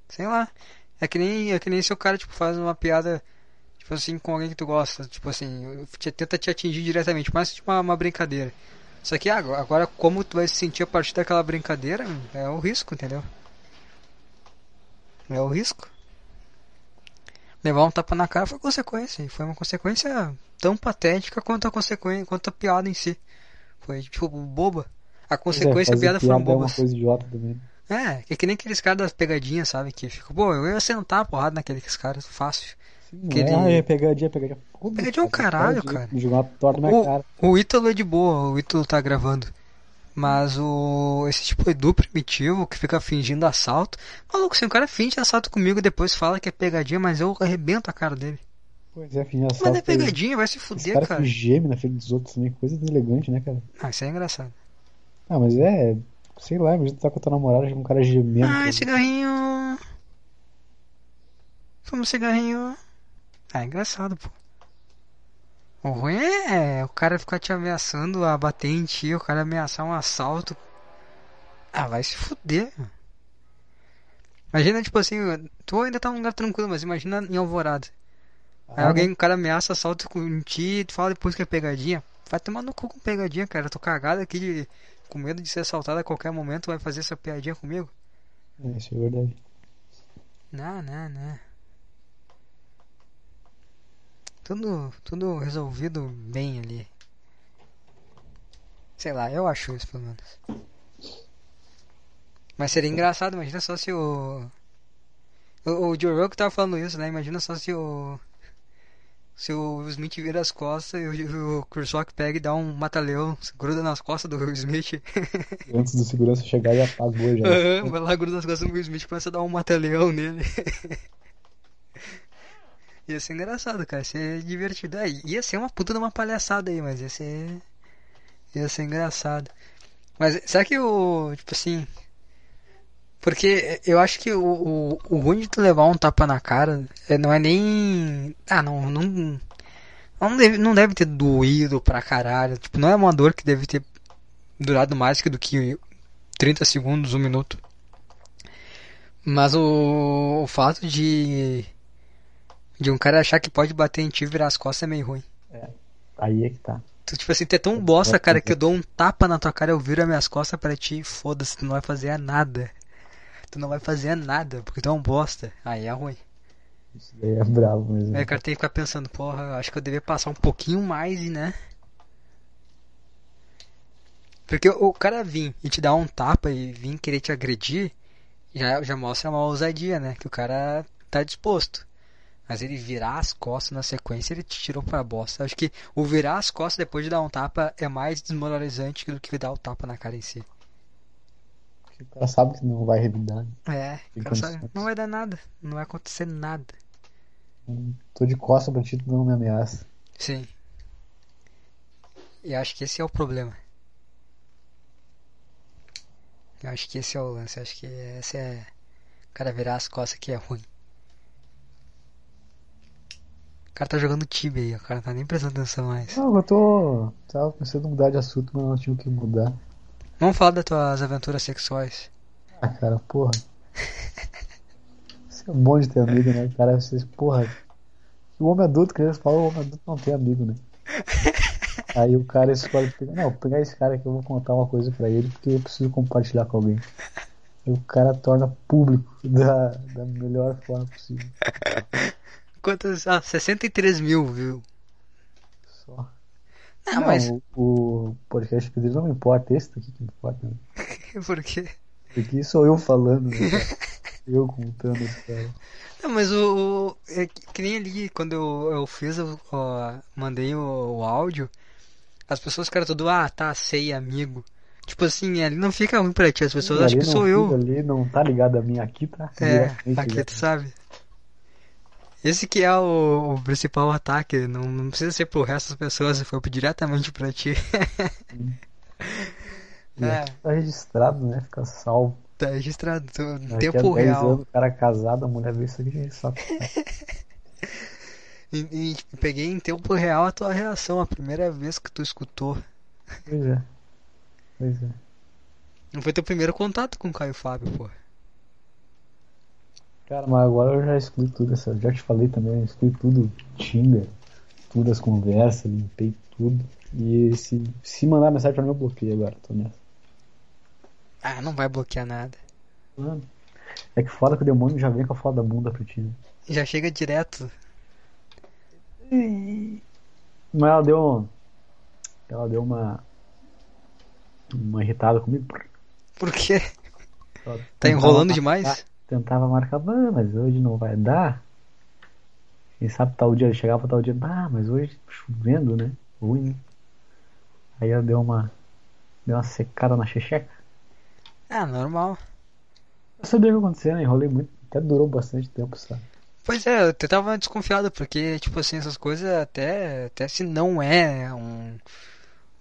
Sei lá. É que nem, é que nem se o cara, tipo, faz uma piada, tipo assim, com alguém que tu gosta. Tipo assim, te, tenta te atingir diretamente, mas tipo uma, uma brincadeira. Só que agora, agora, como tu vai se sentir a partir daquela brincadeira, é o risco, entendeu? É o risco. Levar um tapa na cara foi consequência. E foi uma consequência tão patética quanto a consequência, quanto a piada em si. Foi tipo boba. A consequência e a fazer piada foram é bobas. também. É, que é que nem aqueles caras das pegadinhas, sabe? Que fica, pô, eu ia sentar a porrada naqueles caras fácil. Ah, é pegadinha, pegadinha. Pegadinha é um cara? caralho, cara. Jogar torta na O, cara. o Ítalo é de boa, o Ítalo tá gravando. Mas o. Esse tipo Edu primitivo que fica fingindo assalto. Maluco, se um cara finge assalto comigo e depois fala que é pegadinha, mas eu arrebento a cara dele. Pois é, finge Mas assalto. é pegadinha, vai se fuder, cara cara. que geme na frente dos outros também, coisa elegante, né, cara? Ah, isso é engraçado. Ah, mas é. Sei lá, imagina tá com a tua namorada, chega um cara gemendo. Cara. cigarrinho. Fuma um cigarrinho. Ah, é engraçado, pô. O ruim é o cara ficar te ameaçando a bater em ti, o cara ameaçar um assalto. Ah, vai se fuder. Imagina, tipo assim, tu ainda tá num lugar tranquilo, mas imagina em Alvorada. Aí Ah, alguém, o cara ameaça assalto com ti e tu fala depois que é pegadinha. Vai tomar no cu com pegadinha, cara. Eu tô cagado aqui de, com medo de ser assaltado a qualquer momento. Vai fazer essa piadinha comigo? É, isso é verdade. Não, não, não. Tudo, tudo resolvido bem ali. Sei lá, eu acho isso pelo menos. Mas seria engraçado, imagina só se o. O, o Joe Rogan tava falando isso, né? Imagina só se o. Se o Will Smith vira as costas e o, o Chris Rock pega e dá um mata-leão, gruda nas costas do Will Smith. Antes do segurança chegar e apagou já. Aham, vai lá, gruda nas costas do Will Smith e começa a dar um mata-leão nele. ia ser engraçado, cara. Ia ser divertido. É, ia ser uma puta de uma palhaçada aí, mas ia ser. Ia ser engraçado. Mas será que o. Tipo assim. Porque eu acho que o, o, o ruim de tu levar um tapa na cara é, não é nem. Ah, não, não. Não deve, não deve ter doído pra caralho. Tipo, não é uma dor que deve ter durado mais que do que 30 segundos, um minuto. Mas o, o fato de. De um cara achar que pode bater em ti e virar as costas é meio ruim. Aí é que tá. Tu, tipo assim, tu é tão bosta, cara, que eu dou um tapa na tua cara, eu viro as minhas costas pra ti e foda-se, tu não vai fazer nada. Tu não vai fazer nada, porque tu é um bosta. Aí é ruim. Isso daí é bravo mesmo. O cara tem que ficar pensando, porra, eu acho que eu devia passar um pouquinho mais e né? Porque o cara vir e te dar um tapa e vir querer te agredir, já, já mostra uma ousadia, né? Que o cara tá disposto. Mas ele virar as costas na sequência, ele te tirou pra bosta. Acho que o virar as costas depois de dar um tapa é mais desmoralizante do que dar o tapa na cara em si. O cara sabe que não vai revidar. né? É, o cara sabe, não vai dar nada. Não vai acontecer nada. Tô de costa pra ti, tu não me ameaça. Sim. E acho que esse é o problema. Eu acho que esse é o lance. Acho que esse é. O cara virar as costas que é ruim. O cara tá jogando Tibia aí, o cara tá nem prestando atenção mais. Não, eu tô. Tava pensando em mudar de assunto, mas não tinha o que mudar. Vamos falar das tuas aventuras sexuais. Ah, cara, porra. Isso é bom de ter amigo, né? Cara, vocês, porra. O homem adulto, criança fala, o homem adulto não tem amigo, né? Aí o cara escolhe pegar, não, vou pegar esse cara que eu vou contar uma coisa pra ele porque eu preciso compartilhar com alguém. E o cara torna público da, da melhor forma possível. Quantas? Ah, 63 mil, viu? Só. Não, Não, mas. o, o podcast que não me importa, esse daqui que importa. Né? Por quê? Aqui sou eu falando, né? Eu contando a história. Não, mas o. o- é que, nem ali, quando eu, eu fiz, eu, ó, mandei o, o áudio, as pessoas ficaram tudo, ah, tá, sei, amigo. Tipo assim, ali não fica ruim pra ti, as pessoas acham que sou eu. Ali não tá ligado a mim aqui, tá? É, aqui ligado. tu sabe. Esse que é o, o principal ataque, não, não precisa ser pro resto das pessoas, foi diretamente pra ti. é, Tá registrado, né? Fica salvo. tá registrado, tô, Daqui tempo a 10 real. anos, o cara casado, a mulher vê isso aqui e sabe. E, e, tipo, peguei em tempo real a tua reação, a primeira vez que tu escutou. Pois é. Pois é. Não foi teu primeiro contato com o Caio Fábio, pô. Cara, mas agora eu já excluí tudo essa. Já te falei também, eu excluí tudo. Tinder, tudo as conversas, limpei tudo. E se, se mandar mensagem pra mim, eu bloqueei agora, tô nessa. Ah, não vai bloquear nada. Mano, é que foda que o demônio já vem com a foda da bunda pra ti, né? Já chega direto. Mas ela deu. Ela deu uma. Uma irritada comigo. Por quê? Ela Tá enrolando demais? Tentava marcar, "Ah, mas hoje não vai dar. Quem sabe tal dia, chegava tal dia, ah, mas hoje chovendo, né? Ruim. né?" Aí ela deu uma. Deu uma secada na checheca. Ah, normal. Eu sabia o que ia acontecer, né? Enrolei muito. Até durou bastante tempo, sabe? Pois é, eu tava desconfiado, porque, tipo assim, essas coisas até, até se não é um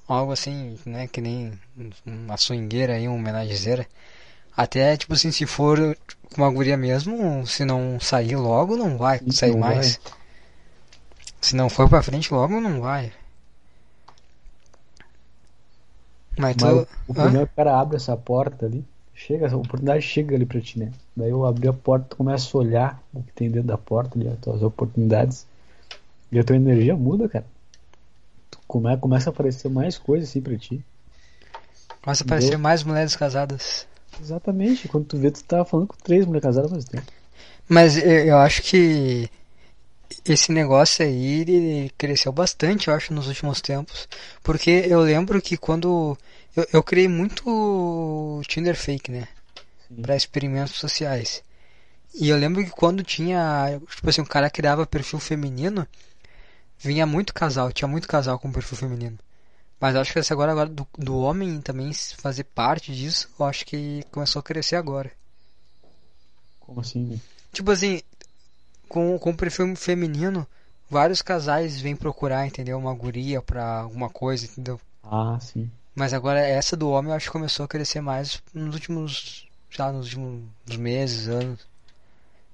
algo assim, né, que nem uma swingueira aí, uma homenagezeira, até, tipo assim, se for com uma guria mesmo, se não sair logo, não vai sair não mais. Se não for pra frente logo, não vai. Mas tu... Mas o, o problema é que o cara abre essa porta ali. Chega, a oportunidade chega ali pra ti, né? Daí eu abri a porta, tu começa a olhar o que tem dentro da porta ali, as tuas oportunidades. E a tua energia muda, cara. Tu come, começa a aparecer mais coisas assim pra ti. Começa a aparecer mais mulheres casadas. Exatamente. Quando tu vê, tu tava falando com três mulheres casadas mesmo tempo. Mas eu, eu acho que esse negócio aí ele cresceu bastante, eu acho, nos últimos tempos. Porque eu lembro que quando. Eu, eu criei muito Tinder fake, né? Pra experimentos sociais. E eu lembro que quando tinha. Tipo assim, um cara criava perfil feminino, vinha muito casal, tinha muito casal com perfil feminino. Mas acho que esse agora, agora do, do homem também fazer parte disso, eu acho que começou a crescer agora. Como assim? né? Tipo assim, com, com perfil feminino, vários casais vêm procurar, entendeu? Uma guria pra alguma coisa, entendeu? Ah, sim. Mas agora essa do homem eu acho que começou a crescer mais nos últimos, sei lá, nos últimos meses, anos.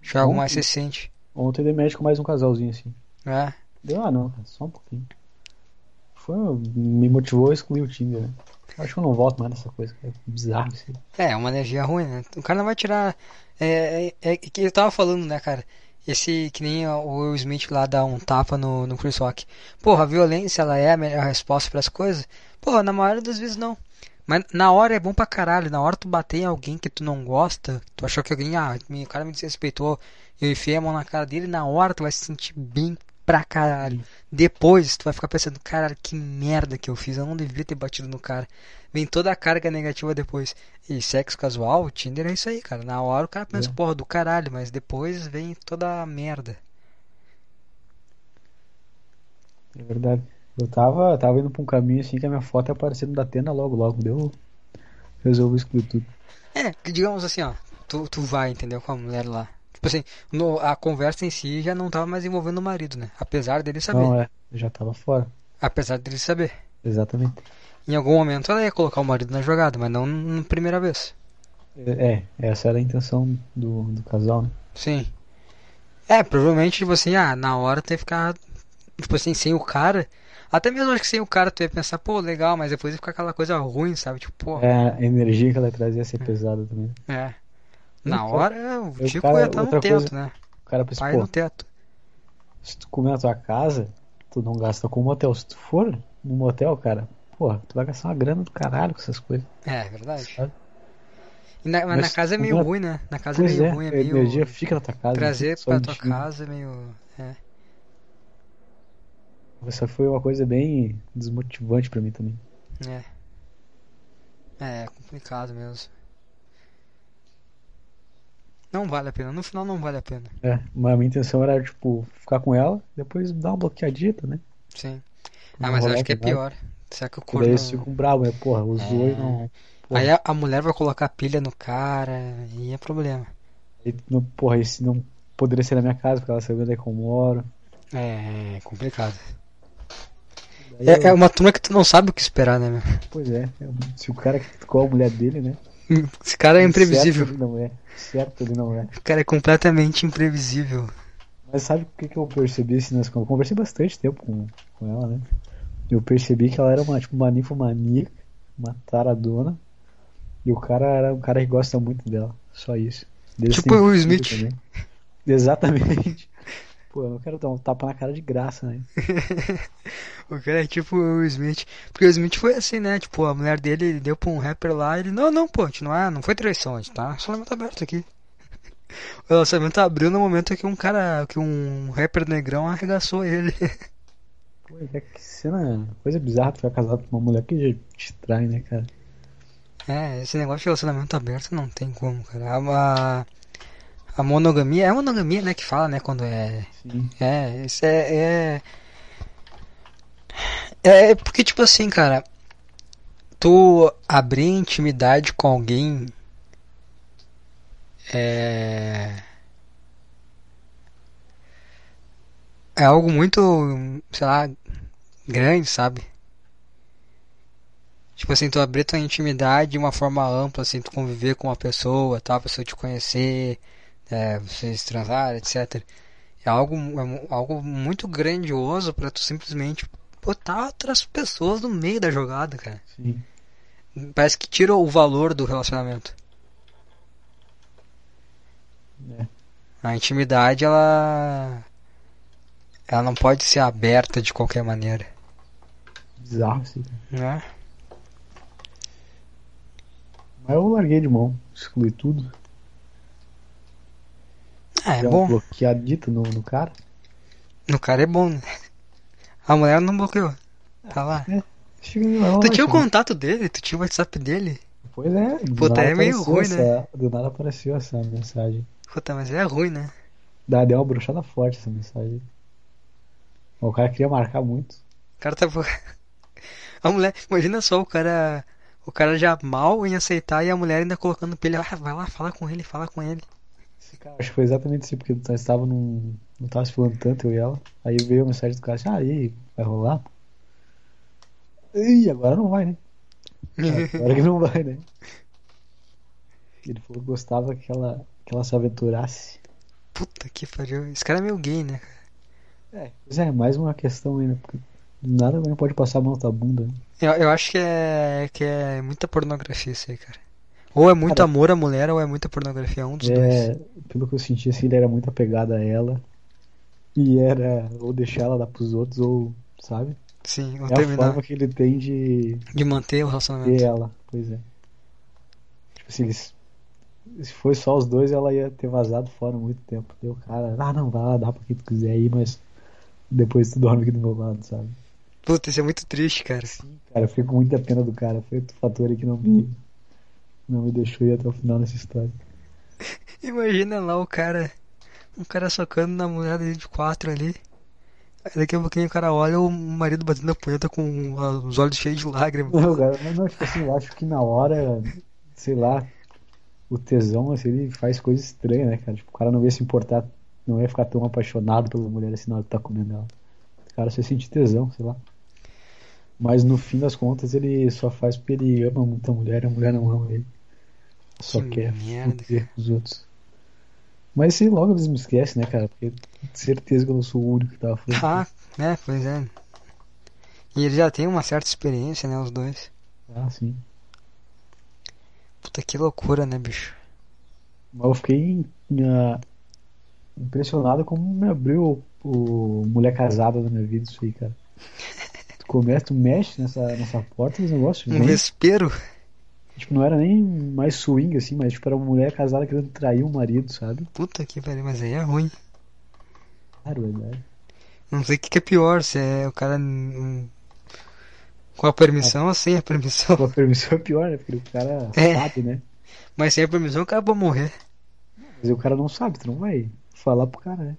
Acho que é algo mais recente, Ontem dei médico mais um casalzinho assim. né? Deu, ah, não, só um pouquinho. Foi, me motivou a excluir o Tinder, né? Acho que eu não volto mais nessa coisa. É bizarro isso. É, é uma energia ruim, né? O cara não vai tirar. É, é, é que eu tava falando, né, cara? Esse que nem o Will Smith lá dá um tapa no, no Chris Rock. Porra, a violência ela é a melhor resposta para as coisas? Porra, na maioria das vezes não. Mas na hora é bom pra caralho. Na hora tu bater em alguém que tu não gosta, tu achou que alguém, ah, o cara me desrespeitou, eu enfiei a mão na cara dele, na hora tu vai se sentir bem pra caralho. Depois tu vai ficar pensando, caralho, que merda que eu fiz, eu não devia ter batido no cara. Vem toda a carga negativa depois. E sexo casual, o Tinder é isso aí, cara. Na hora o cara pensa, É. porra, do caralho, mas depois vem toda a merda. É verdade. Eu tava, tava indo pra um caminho assim que a minha foto ia aparecendo da tenda logo, logo. Deu. Resolvo excluir tudo. É, digamos assim, ó, tu, tu vai, entendeu, com a mulher lá. Tipo assim, no- a conversa em si já não tava mais envolvendo o marido, né? Apesar dele saber. Não, é. Já tava fora. Apesar dele saber. Exatamente. Em algum momento ela ia colocar o marido na jogada, mas não na primeira vez. É, é, essa era a intenção do, do casal, né? Sim. É, provavelmente, tipo assim, ah, na hora tu ia ficar, tipo assim, sem o cara. Até mesmo acho que sem o cara tu ia pensar, pô, legal, mas depois ia ficar aquela coisa ruim, sabe? Tipo, pô, É, a energia que ela trazia ia ser pesada também. é. Na Então, hora o eu, Tico cara, ia estar no teto, coisa- né? O cara pensa, Pai pô, no teto. se tu comer na tua casa, tu não gasta com um motel. Se tu for no motel, cara, porra, tu vai gastar uma grana do caralho com essas coisas. É, é verdade. Sabe? Na- mas, Mas na casa é meio ruim, né? Na casa é meio é, ruim, é meio. energia fica na tua casa. Trazer pra tua ti. casa é meio. É. Essa foi uma coisa bem desmotivante pra mim também. É. É, é complicado mesmo. Não vale a pena. No final não vale a pena. É, mas a minha intenção era, tipo, ficar com ela, depois dar uma bloqueadinha também. Sim. Não Ah, mas eu acho que é nada. pior. Será que o corno. daí eles ficam bravos, né? Porra, usou É. e não. Porra, Aí a, a mulher vai colocar pilha no cara e é problema. aí não, porra, esse não poderia ser na minha casa, porque ela sabe onde é que eu moro. É, é complicado. É, é eu- uma turma que tu não sabe o que esperar, né, meu? Pois é, é, se o cara que ficou a mulher dele, né? Esse cara é imprevisível. Certo ele não é. Certo ele não é. O cara é completamente imprevisível. Mas sabe o que, que eu percebi assim nas Eu conversei bastante tempo com, com ela, né? Eu percebi que ela era uma, tipo, uma ninfomaníaca, uma taradona. E o cara era um cara que gosta muito dela. Só isso. Eles Tipo o Smith. também. Exatamente. Pô, eu não quero dar um tapa na cara de graça, né? O cara é tipo o Smith. Porque o Smith foi assim, né? Tipo, a mulher dele ele deu pra um rapper lá ele, não, não, pô, a gente não é, não foi traição, a gente tá relacionamento aberto aqui. O relacionamento abriu no momento que um cara, que um rapper negrão arregaçou ele. Pô, é que cena, coisa bizarra tu ficar casado com uma mulher que te trai, né, cara? É, esse negócio de relacionamento aberto não tem como, cara. A, a, monogamia, é a monogamia, né, que fala, né, quando é Sim. É, isso é, é. É porque, tipo assim, cara, tu abrir intimidade com alguém é. É algo muito, sei lá, grande, sabe? Tipo assim, tu abrir tua intimidade de uma forma ampla, assim, tu conviver com uma pessoa, tal, a pessoa te conhecer, é, vocês transar, etc. É algo, é algo muito grandioso pra tu simplesmente botar outras pessoas no meio da jogada, cara. Sim. Parece que tira o valor do relacionamento. É. A intimidade, ela. Ela não pode ser aberta de qualquer maneira. Bizarro, assim. Né? Mas eu larguei de mão, excluí tudo. É uma bom. bloqueadita no, no cara. No cara é bom, né? A mulher não bloqueou. Tá lá. Lá, Tu tinha o contato dele? Tu tinha o WhatsApp dele? Pois é, tá, nada é meio ruim, né? essa- Do nada apareceu essa mensagem. Puta, mas é ruim, né? Dá, deu uma brochada forte essa mensagem. O cara queria marcar muito. O cara tava. A mulher. Imagina só o cara. O cara já mal em aceitar e a mulher ainda colocando pilha. Ah, vai lá, fala com ele, fala com ele. Cara, acho que foi exatamente assim, porque nós estava num. Não tava se falando tanto, eu e ela. Aí veio a mensagem do cara assim, ah, aí, vai rolar? Ih, agora não vai, né? Agora que não vai, né? Ele falou que gostava que ela, que ela se aventurasse. Puta que pariu. Esse cara é meio gay, né? É, pois é, mais uma questão aí, né? Porque nada não pode passar a mão tua bunda. Né? Eu, eu acho que é, que é muita pornografia isso aí, cara. Ou é muito Cara, amor à mulher, ou é muita pornografia, um dos dois. É, pelo que eu senti, assim, ele era muito apegado a ela. E era ou deixar ela dar pros outros, ou, sabe? Sim, ou É a terminar forma que ele tem de de manter o relacionamento. ela, pois é. Tipo assim, eles- se fosse só os dois, ela ia ter vazado fora muito tempo. Deu cara, ah não, vai lá, dá pra quem tu quiser aí, mas depois tu dorme aqui do meu lado, sabe? Puta, isso é muito triste, cara. Cara, eu fiquei com muita pena do cara. Foi outro fator aí que não me, não me deixou ir até o final nessa história. Imagina lá o cara, um cara socando na mulher dele de quatro ali. Aí daqui a pouquinho o cara olha o marido batendo a punheta com os olhos cheios de lágrimas. Não, cara, mas não, tipo assim, eu acho que na hora, sei lá, o tesão, assim, ele faz coisa estranha, né, cara? Tipo, o cara não ia se importar, não ia ficar tão apaixonado pela mulher assim na hora que tá comendo ela. O cara só ia sentir tesão, sei lá. Mas no fim das contas ele só faz porque ele ama muito a mulher, a mulher não ama ele. Só Que quer merda, foder os outros. Mas assim, logo eles me esquecem, né, cara? Porque certeza que eu não sou o único que tava falando. Ah, né, pois é. E ele já tem uma certa experiência, né, os dois. Ah, sim. Puta que loucura, né, bicho? Mas eu fiquei ah, impressionado como me abriu o, o mulher casada na minha vida isso aí, cara. Tu começa, tu mexe nessa, nessa porta e os negócios Um vêm. Tipo, não era nem mais swing assim, mas tipo, era uma mulher casada querendo trair o marido, sabe? Puta que pariu, mas aí é ruim. Claro, verdade. Não sei o que que é pior, se é o cara com a permissão ou sem a permissão. Com a permissão é pior, né? Porque o cara É. sabe, né? Mas sem a permissão o cara pode morrer. Mas o cara não sabe, tu não vai falar pro cara, né?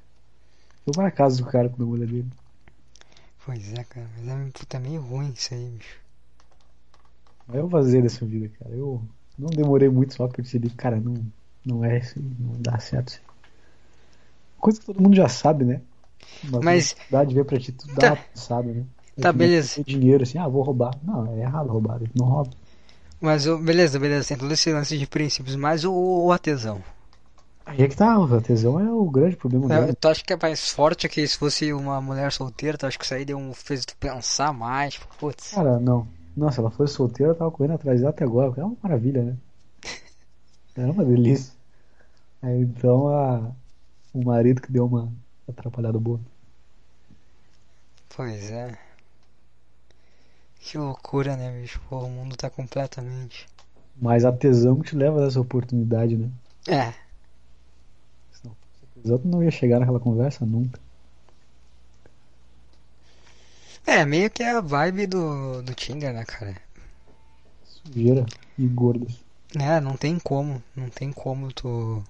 Tu vai na casa do cara com a mulher dele. Pois é, cara, mas é puta meio ruim isso aí, bicho. Mas eu vazei dessa vida, cara. Eu não demorei muito só pra perceber, cara, não, não é isso, aí, não dá certo. Coisa que todo mundo já sabe, né? Uma Mas- oportunidade ver pra ti, tu dá Tá. uma pensada, né? Tá, beleza. dinheiro assim, ah, vou roubar. Não, é errado roubar, não rouba. Mas o- beleza, beleza, tem todo esse lance de princípios, mas o, o atesão. Aí é que tá, a tesão é o grande problema É, dele. tu acha que é mais forte que se fosse uma mulher solteira? Tu acha que isso aí deu um, fez tu pensar mais? Tipo, putz. Cara, não. Nossa, ela fosse solteira, eu tava correndo atrás dela até agora, porque é uma maravilha, né? É uma delícia. Aí, então, a, o marido que deu uma atrapalhada boa. Pois é. Que loucura, né, bicho? Pô, o mundo tá completamente. Mas a tesão te leva nessa oportunidade, né? É, Senão, a não ia chegar naquela conversa nunca. É meio que a vibe do, do Tinder, né, cara? Sujeira e gordas. É, não tem como, não tem como tu.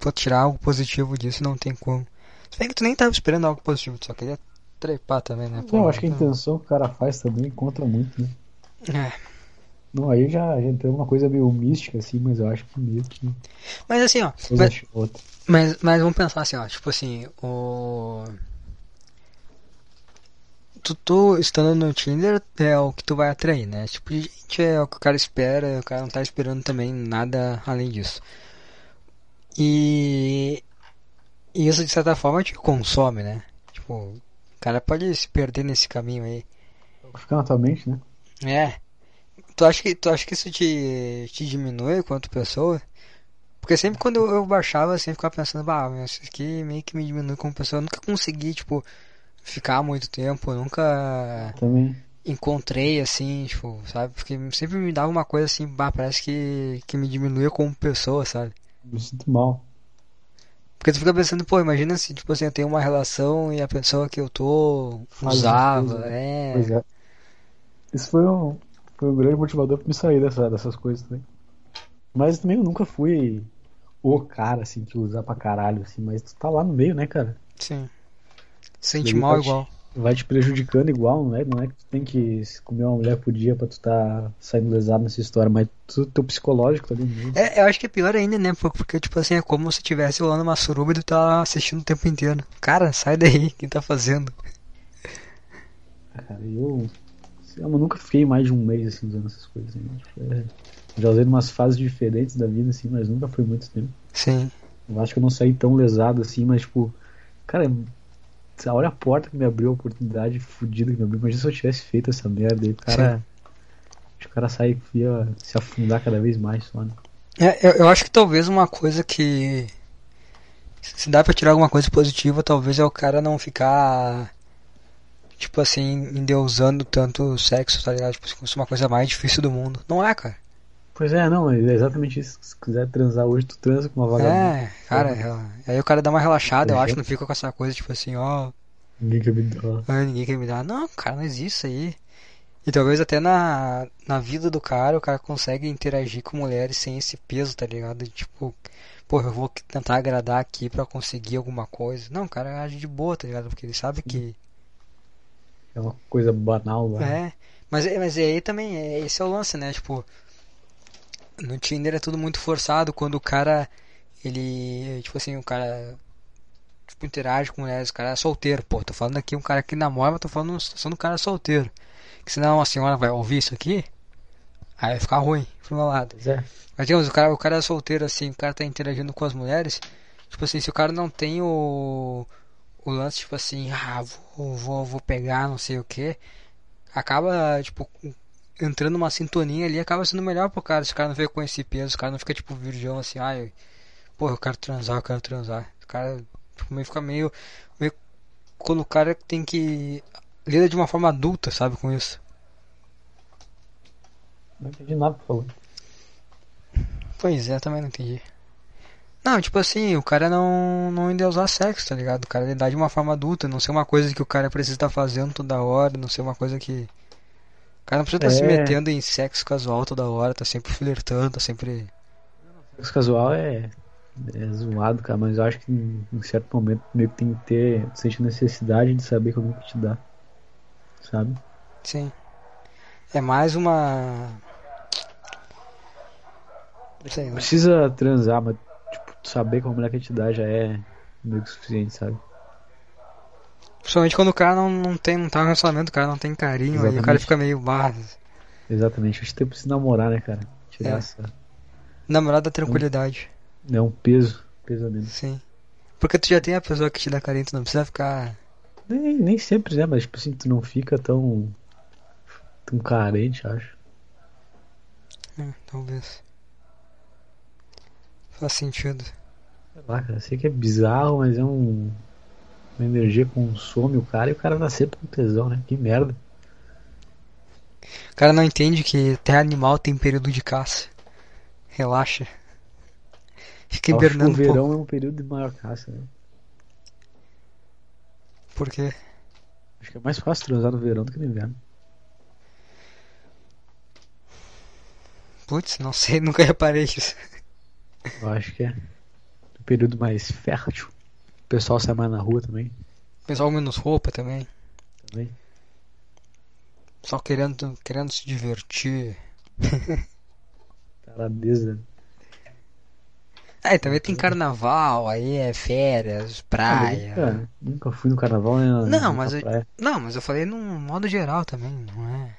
Tu tirar algo positivo disso, não tem como. Se bem que tu nem tava esperando algo positivo, tu só queria trepar também, né? Pô? eu acho que a Então, intenção que o cara faz também conta muito, né? É. Não, aí já, já entrou uma coisa meio mística, assim, mas eu acho que meio que Mas assim, ó, mas, outra. mas, mas vamos pensar assim, ó, tipo assim, o. Tu, tu estando no Tinder é o que tu vai atrair, né? Tipo de gente é o que o cara espera, o cara não tá esperando também nada além disso. E. E isso de certa forma te consome, né? Tipo, o cara pode se perder nesse caminho aí. Ficar na tua mente, né? É. Tu acha que, tu acha que isso te, te diminui quanto pessoa? Porque sempre quando eu, eu baixava, eu sempre ficava pensando, bah, isso aqui meio que me diminui como pessoa. Eu nunca consegui, tipo, ficar muito tempo, eu nunca Também. encontrei, assim, tipo, sabe? Porque sempre me dava uma coisa assim, bah, parece que, que me diminuía como pessoa, sabe? Me sinto mal. Porque tu fica pensando, pô, imagina se, tipo assim, eu tenho uma relação e a pessoa que eu tô usava, coisas, é. Pois é. Isso foi um, foi um grande motivador pra me sair dessa, dessas coisas também. Mas também eu nunca fui o cara, assim, que usar pra caralho, assim, mas tu tá lá no meio, né, cara? Sim. Sente mal vai te- igual. Vai te prejudicando igual, não é? Não é que tu tem que comer uma mulher por dia pra tu tá saindo lesado nessa história, mas tu, teu psicológico tá ali. É, eu acho que é pior ainda, né? Por- Porque, tipo assim, é como se tivesse rolando uma suruba e tu tá assistindo o tempo inteiro. Cara, sai daí, quem tá fazendo? Cara, eu, eu nunca fiquei mais de um mês assim usando essas coisas. Né? Tipo, é, já usei em umas fases diferentes da vida, assim, mas nunca foi muito tempo. Sim. Eu acho que eu não saí tão lesado assim, mas tipo, Cara, olha a porta que me abriu, a oportunidade fodida que me abriu. Imagina se eu tivesse feito essa merda aí, o cara. Acho que o cara sai e ia se afundar cada vez mais só, né? É, eu, eu acho que talvez uma coisa que. Se dá pra tirar alguma coisa positiva, talvez é o cara não ficar. Tipo assim, endeusando tanto o sexo, tá ligado? Tipo, se fosse uma coisa mais difícil do mundo. Não é, cara. Pois é, não, é exatamente isso. Se quiser transar hoje, tu transa com uma vagabunda. É, cara, é, aí o cara dá uma relaxada, eu acho, não fica com essa coisa, tipo assim, ó. Ninguém quer me dar. Ah, ninguém quer me dar. Não, cara, não existe isso aí. E talvez até na, na vida do cara, o cara consegue interagir com mulheres sem esse peso, tá ligado? Tipo, pô, eu vou tentar agradar aqui pra conseguir alguma coisa. Não, o cara age de boa, tá ligado? Porque ele sabe que. É uma coisa banal, lá. É. Mas, mas aí também, é, esse é o lance, né? Tipo, no Tinder é tudo muito forçado quando o cara, ele, tipo assim, o cara tipo, interage com mulheres, o cara é solteiro, pô, tô falando aqui um cara que namora, mas tô falando uma situação do cara solteiro. Que senão a senhora vai ouvir isso aqui, aí vai ficar ruim pro meu lado. É. Mas digamos, o cara, o cara é solteiro assim, o cara tá interagindo com as mulheres, tipo assim, se o cara não tem o, o lance, tipo assim, ah, vou, vou, vou pegar não sei o que, acaba, tipo, entrando numa sintonia ali, acaba sendo melhor pro cara. Se o cara não vê com esse peso, o cara não fica tipo virgão assim, ai, porra, eu quero transar, eu quero transar. O cara tipo, meio fica meio, meio. Quando o cara tem que. lida de uma forma adulta, sabe, com isso. Não entendi nada que falou. Pois é, também não entendi. Não, tipo assim, o cara não, não endeusar sexo, tá ligado? O cara lidar de uma forma adulta, não ser uma coisa que o cara precisa estar fazendo toda hora, não ser uma coisa que cara não precisa estar tá se É. metendo em sexo casual toda hora, tá sempre flertando, tá sempre. Sexo casual é, é zoado, cara, mas eu acho que em, certo momento meio que tem que ter, sente necessidade de saber como que te dá. Sabe? Sim. É mais uma. Sei. Precisa transar, mas tipo, saber como a mulher que te dá já é meio que suficiente, sabe? Principalmente quando o cara não, não tem, não tá no relacionamento, o cara não tem carinho, aí o cara Exatamente. fica meio barra. Exatamente. Acho que tu precisa namorar, né, cara? Tirar É. essa. Namorada da tranquilidade. É um peso. Peso a menos. Sim. Porque tu já tem a pessoa que te dá carinho, tu não precisa ficar. Nem, nem sempre, né? Mas tipo assim, tu não fica tão. tão carente, acho. É, talvez. Faz sentido. Sei lá, cara. Sei que é bizarro, mas é um. Uma energia consome o cara e o cara sempre com tesão, né? Que merda. O cara não entende que até animal tem período de caça. Relaxa. Fica o hibernando um pouco. verão é um período de maior caça, né? Por quê? Acho que é mais fácil transar no verão do que no inverno. Putz, não sei, nunca reparei isso. Eu acho que é. Um período mais fértil. O pessoal sai mais na rua também. Pessoal menos roupa também. também. Só querendo, querendo se divertir. Taradeza. Ah, e também tem carnaval, aí é férias, praia. Nunca, nunca fui no carnaval, né? Não, mas eu, praia. não, mas eu falei num modo geral também, não é?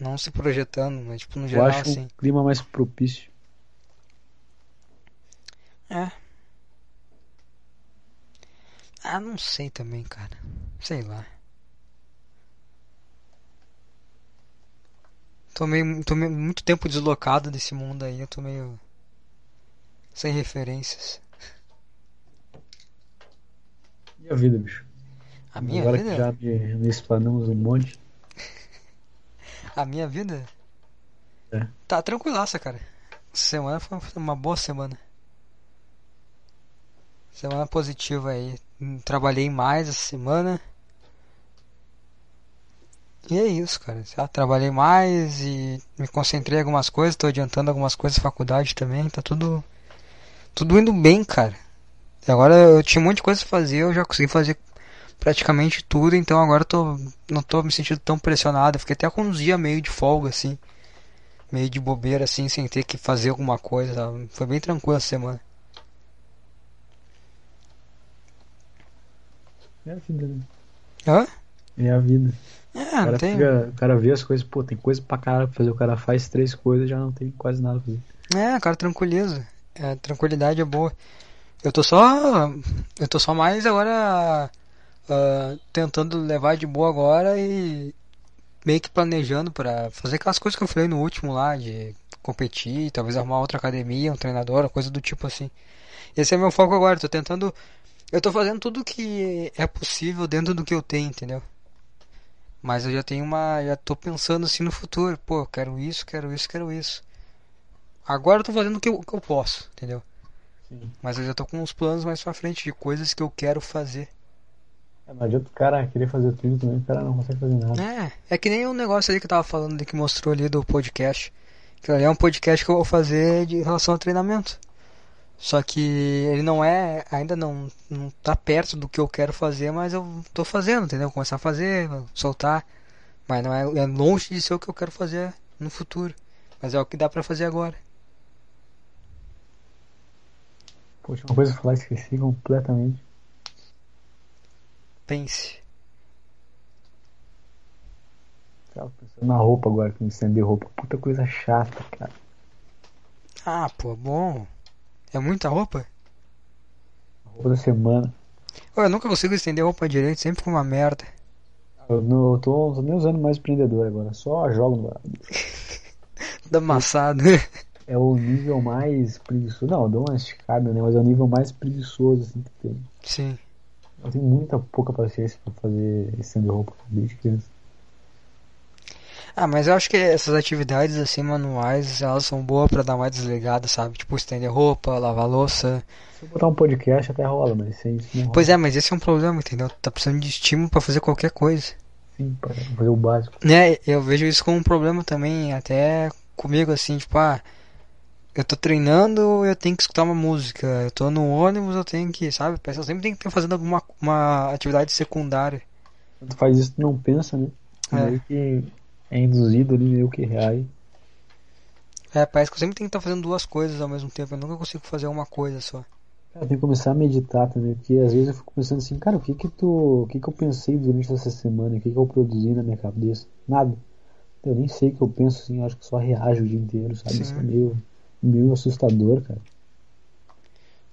Não se projetando, mas tipo no Eu geral acho assim. o clima mais propício. É. Ah, não sei também, cara. Sei lá. Tô meio, tô meio muito tempo deslocado desse mundo aí, eu tô meio sem referências. E a vida, bicho? A minha Agora vida? que já me, explanamos um monte. A minha vida? É. Tá tranquilaça, cara. Semana foi uma boa semana. Semana positiva aí. Hum, Trabalhei mais essa semana. E é isso, cara. Já trabalhei mais e me concentrei em algumas coisas, tô adiantando algumas coisas na faculdade também, tá tudo tudo indo bem, cara. Agora eu tinha um monte de coisa pra fazer, eu já consegui fazer praticamente tudo, então agora eu tô não tô me sentindo tão pressionado. Fiquei até com uns dias meio de folga assim, meio de bobeira assim, sem ter que fazer alguma coisa? Foi bem tranquila essa semana. É a vida, né? Hã? É a vida. É, O cara, tem. fica- o cara vê as coisas, pô, tem coisa pra caralho pra fazer. O cara faz três coisas e já não tem quase nada pra fazer. É, cara, tranquiliza. É, tranquilidade é boa. Eu tô só. Eu tô só mais agora. ah, tentando levar de boa agora e meio que planejando pra fazer aquelas coisas que eu falei no último lá, de competir, talvez arrumar outra academia, um treinador, coisa do tipo assim. Esse é meu foco agora, tô tentando. Eu tô fazendo tudo que é possível dentro do que eu tenho, entendeu? Mas eu já tenho uma. Já tô pensando assim no futuro. Pô, eu quero isso, quero isso, quero isso. Agora eu tô fazendo o que eu, o que eu posso, entendeu? Sim. Mas eu já tô com uns planos mais pra frente de coisas que eu quero fazer. É, Não adianta o cara querer fazer tudo também, o cara não consegue fazer nada. É, é que nem o negócio ali que eu tava falando ali que mostrou ali do podcast. Que ali é um podcast que eu vou fazer de relação ao treinamento. Só que ele não é, ainda não, não tá perto do que eu quero fazer, mas eu tô fazendo, entendeu? Começar a fazer, soltar. Mas não é, é longe de ser o que eu quero fazer no futuro. Mas é o que dá pra fazer agora. Poxa, uma coisa pra falar, esqueci completamente. Pense. Tava pensando na roupa agora, que me estender roupa. Puta coisa chata, cara. Ah, pô, bom. É muita roupa? Roupa da semana. Eu nunca consigo estender roupa direito, sempre com uma merda. Eu, não, eu tô, tô nem usando mais prendedor agora, só jogo no. Tudo amassado. É o nível mais preguiçoso. Não, eu dou uma esticada, né? Mas é o nível mais preguiçoso assim que tem. Sim. Eu tenho muita pouca paciência pra fazer estender roupa desde criança. Ah, mas eu acho que essas atividades assim manuais, elas são boas pra dar uma desligada, sabe? Tipo, estender roupa, lavar louça. Se eu botar um podcast até rola, mas sem isso não rola. Pois é, mas esse é um problema, entendeu? Tá precisando de estímulo pra fazer qualquer coisa. Sim, para fazer o básico. Né? Eu vejo isso como um problema também, até comigo, assim, tipo, ah, eu tô treinando, eu tenho que escutar uma música. Eu tô no ônibus, eu tenho que, sabe? Eu sempre tenho que estar fazendo alguma uma atividade secundária. Quando tu faz isso, tu não pensa, né? É. Meio que é induzido ali, meio que reai. É, parece que eu sempre tenho que estar fazendo duas coisas ao mesmo tempo. Eu nunca consigo fazer uma coisa só. Cara, tem que começar a meditar também, porque às vezes eu fico pensando assim, cara, o que que tu, o que que eu pensei durante essa semana, o que que eu produzi na minha cabeça? Nada. Eu nem sei o que eu penso assim, eu acho que só reajo o dia inteiro, sabe? Sim. Isso é meio, meio assustador, cara.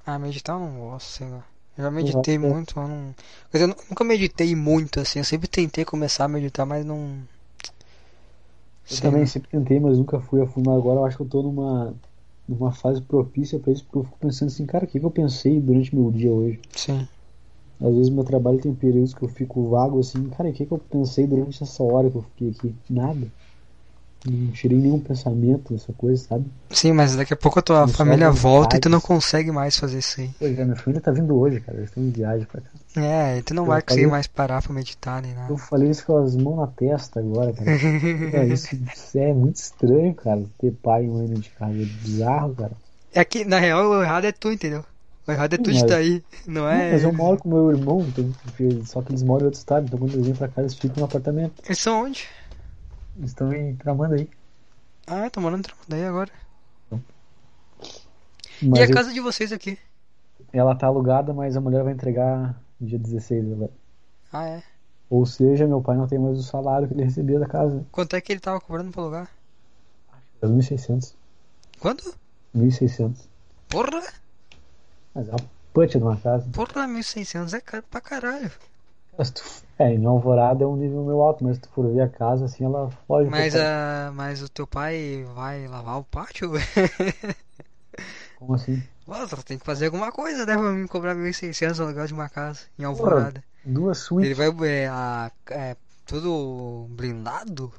Ah, meditar eu não gosto, sei lá. Eu já meditei é. muito, mas não. Quer dizer, eu nu- nunca meditei muito assim. Eu sempre tentei começar a meditar, mas não. Eu também sempre tentei, mas nunca fui a fundo. Agora eu acho que eu tô numa, numa fase propícia pra isso, porque eu fico pensando assim, cara, o que que eu pensei durante meu dia hoje? Sim. Às vezes meu trabalho tem períodos que eu fico vago assim, cara, o que que eu pensei durante essa hora que eu fiquei aqui? Nada. Não tirei nenhum pensamento dessa coisa, sabe? Sim, mas daqui a pouco a tua Não família volta e tu não consegue mais fazer isso aí. Pois é, minha família tá vindo hoje, cara. Eles estão em viagem pra cá. É, e tu não Eu vai conseguir falei- mais parar pra meditar nem nada. Eu falei isso com as mãos na testa agora, cara. Cara, isso, isso é muito estranho, cara. Ter pai e mãe de casa. É bizarro, cara. É que, na real, o errado é tu, entendeu? O errado é tu de Mas- estar aí, não é? mas eu moro com meu irmão, então, só que eles moram em outro estado. Então quando eles vêm pra cá, eles ficam no apartamento. Eles são onde? Eles estão em Tramandaí. Ah, tô morando em Tramandaí agora. Mas e a eu- casa de vocês aqui? ela tá alugada, mas a mulher vai entregar no dia 16 agora. Ah, é. Ou seja, meu pai não tem mais o salário que ele recebia da casa. Quanto é que ele tava cobrando pra alugar? É 1.600. Quanto? 1.600. Porra! Mas é uma putz de uma casa. Porra, 1.600 é caro pra caralho. Mas tu- É, em Alvorada é um nível meio alto, mas se tu for ver a casa, assim, ela foge Mas, a, mas o teu pai vai lavar o pátio? Como assim? Nossa, tem que fazer alguma coisa, né? Pra me cobrar 1.600 no aluguel de uma casa em Alvorada. Duas Ele suítes. vai. É, a, é tudo blindado?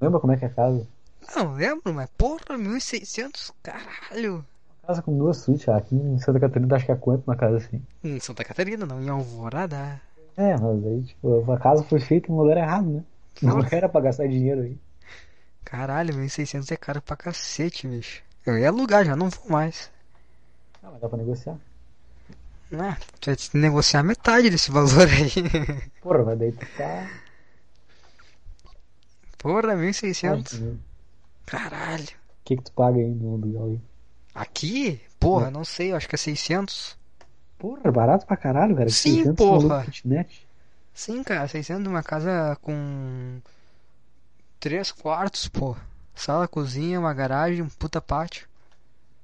Lembra como é que é a casa? Não lembro, mas porra, 1.600, caralho. Casa com duas suítes, ah, aqui em Santa Catarina acho que é quanto uma casa assim? Em Santa Catarina, não, em Alvorada. É, mas aí, tipo, a casa foi feita no lugar errado, né? Não era pra gastar dinheiro aí. Caralho, 1.600 é caro pra cacete, bicho. Eu ia alugar, já não vou mais. Ah, mas dá pra negociar. Ah, tu vai que negociar metade desse valor aí. Porra, mas daí tu tá. Porra, Ah, 1.600. entendeu? Caralho. O que que tu paga aí no aluguel aí? Aqui? Porra, É. não sei, eu acho que é 600. Porra, é barato pra caralho, cara. Sim, 600 porra. kitnet. Sim, cara, 600 numa casa com três quartos, pô. Sala, cozinha, uma garagem, um puta pátio.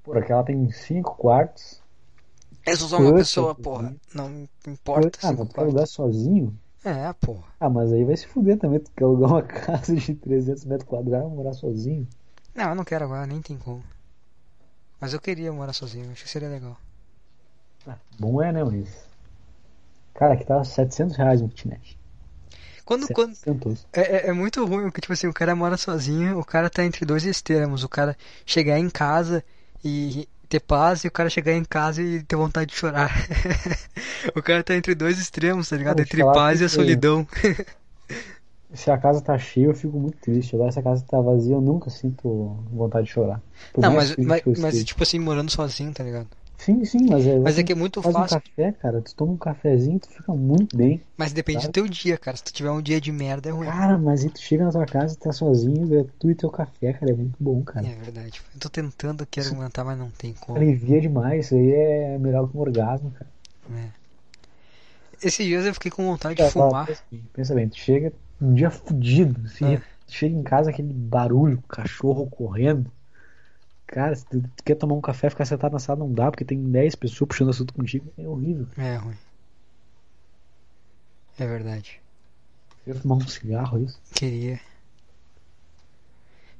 Porra, aquela tem cinco quartos. Sou só uma pessoa, porra. Não importa. Ah, mas concorda. alugar sozinho? É, porra. Ah, mas aí vai se fuder também. Tu quer alugar uma casa de 300 metros quadrados e morar sozinho? Não, eu não quero agora, nem tem como. Mas eu queria morar sozinho, acho que seria legal. Bom é, né, mas... Cara, aqui tá 700 reais um kitnet. Quando, quando, 700. é, é- é muito ruim, porque tipo assim, o cara mora sozinho, o cara tá entre dois extremos. O cara chegar em casa e ter paz, e o cara chegar em casa e ter vontade de chorar. o cara tá entre dois extremos, tá ligado? Te Entre paz e a solidão. Se a casa tá cheia, eu fico muito triste. Agora, se a casa tá vazia, eu nunca sinto vontade de chorar. Por Não, mas, mas, eu mas tipo assim, morando sozinho, tá ligado? Sim, sim, mas é. Mas é que é muito faz fácil. um café, cara. Tu toma um cafezinho, tu fica muito bem. Mas depende do Sabe? teu dia, cara. Se tu tiver um dia de merda, é ruim. Cara, mas aí tu chega na tua casa, tá sozinho, é tu e teu café, cara. É muito bom, cara. É verdade. Eu tô tentando aqui argumentar, mas não tem como. Alivia demais. Isso aí é melhor que um orgasmo, cara. É. Esses dias eu fiquei com vontade de fumar. bem, Pensa bem, tu chega um dia fudido, assim, É. tu chega em casa aquele barulho, cachorro correndo. Cara, se tu, quer tomar um café, ficar sentado na sala não dá, porque tem 10 pessoas puxando assunto contigo, é horrível. É ruim. É verdade. Quero tomar um cigarro, é isso. Queria.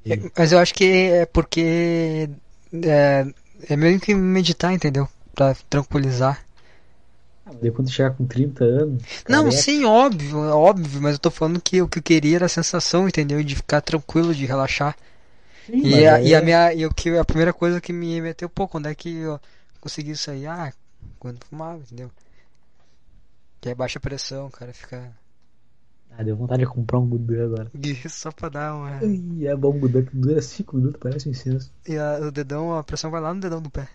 É, mas eu acho que é porque é, é meio que meditar, entendeu? Pra tranquilizar. Daí quando chegar com 30 anos. Não, careca, sim, óbvio, óbvio, mas eu tô falando que o que eu queria era a sensação, entendeu? De ficar tranquilo, de relaxar. Sim, E a, aí e a é- minha, e o que a primeira coisa que me meteu, pô, quando é que eu consegui isso aí? Ah, quando fumava, entendeu? Que aí baixa pressão, cara fica. Ah, deu vontade de comprar um Budan agora. Só pra dar uma. Ai, é bom um Budan que dura 5 minutos, parece um incenso. E a- o dedão, a pressão vai lá no dedão do pé.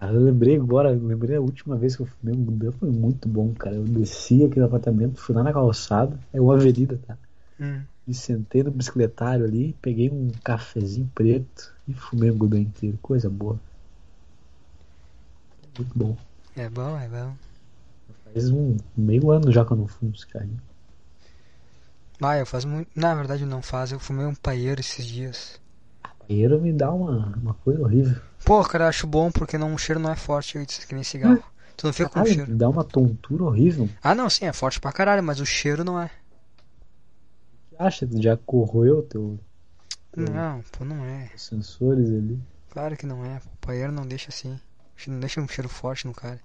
Ah, eu lembrei agora, eu lembrei a última vez que eu fumei um Budan, foi muito bom, cara. Eu desci aqui no apartamento, fui lá na calçada, é uma avenida, tá? Hum. Me sentei no bicicletário ali, peguei um cafezinho preto e fumei o Budan inteiro. Coisa boa. Muito bom. É bom, é bom. Faz um meio ano já que eu não fumo cigarrinho. Ah, eu faço muito. Na verdade, não faz. Eu fumei um paieiro esses dias. Paieiro me dá uma, uma coisa horrível. Pô, cara, eu acho bom porque não, o cheiro não é forte, eu disse que nem cigarro. Tu não fica com Caralho, cheiro. me dá uma tontura horrível. Ah, não, sim, é forte pra caralho, mas o cheiro não é. Acha? Já corroeu teu, Hum. Não, pô, não é. teus sensores ali? Claro que não é. O paieiro não deixa assim. Não deixa um cheiro forte no cara.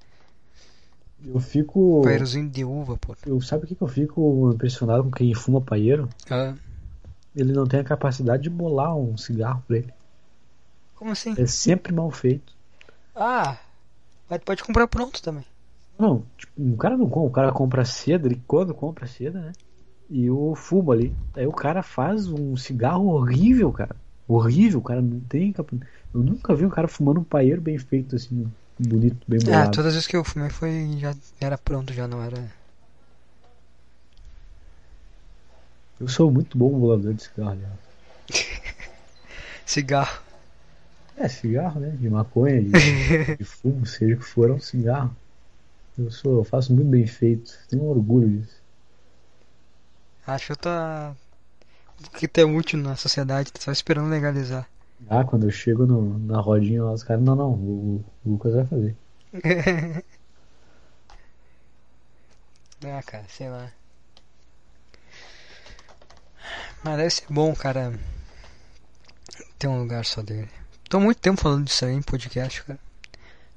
Eu fico. Paierozinho de uva, pô. Eu, sabe o que que eu fico impressionado com quem fuma paieiro? Ah, Ele não tem a capacidade de bolar um cigarro pra ele. como assim? É sempre mal feito. Ah, mas pode comprar pronto também. Não, tipo, o cara não compra, o cara compra seda, ele quando compra seda, né? E o fumo ali. Aí o cara faz um cigarro horrível, cara. Horrível, cara não tem. Eu nunca vi um cara fumando um paieiro bem feito, assim, bonito, bem Ah, bolado. todas as vezes que eu fumei foi. já era pronto, já não era. Eu sou muito bom bolador de cigarro, aliás. Cigarro. É, cigarro, né? De maconha, de, de fumo, seja o que for, é um cigarro. Eu sou, eu faço muito bem feito. Tenho orgulho disso. Acho que eu tô. Que é útil na sociedade, tá só esperando legalizar. Ah, quando eu chego no, na rodinha lá, os caras, não, não, o, o Lucas vai fazer. ah, cara, sei lá. Mas deve ser bom, cara. Ter um lugar só dele. Tô muito tempo falando disso aí em podcast, cara.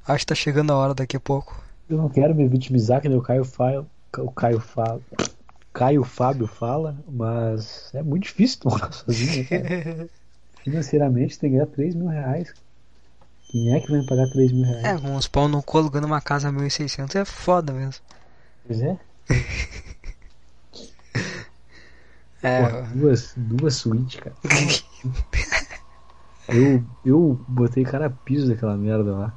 Acho que tá chegando a hora daqui a pouco. Eu não quero me vitimizar, que nem o Caio fala, o Caio fala, Caio Fábio fala, mas é muito difícil morar sozinho, né? Financeiramente tem que ganhar 3 mil reais. Quem é que vai me pagar 3 mil reais? É, com uns pau no cu alugando uma casa a 1.600 é foda mesmo. Pois é. É, Porra, duas, duas suítes, cara. Eu, eu botei cara piso daquela merda lá.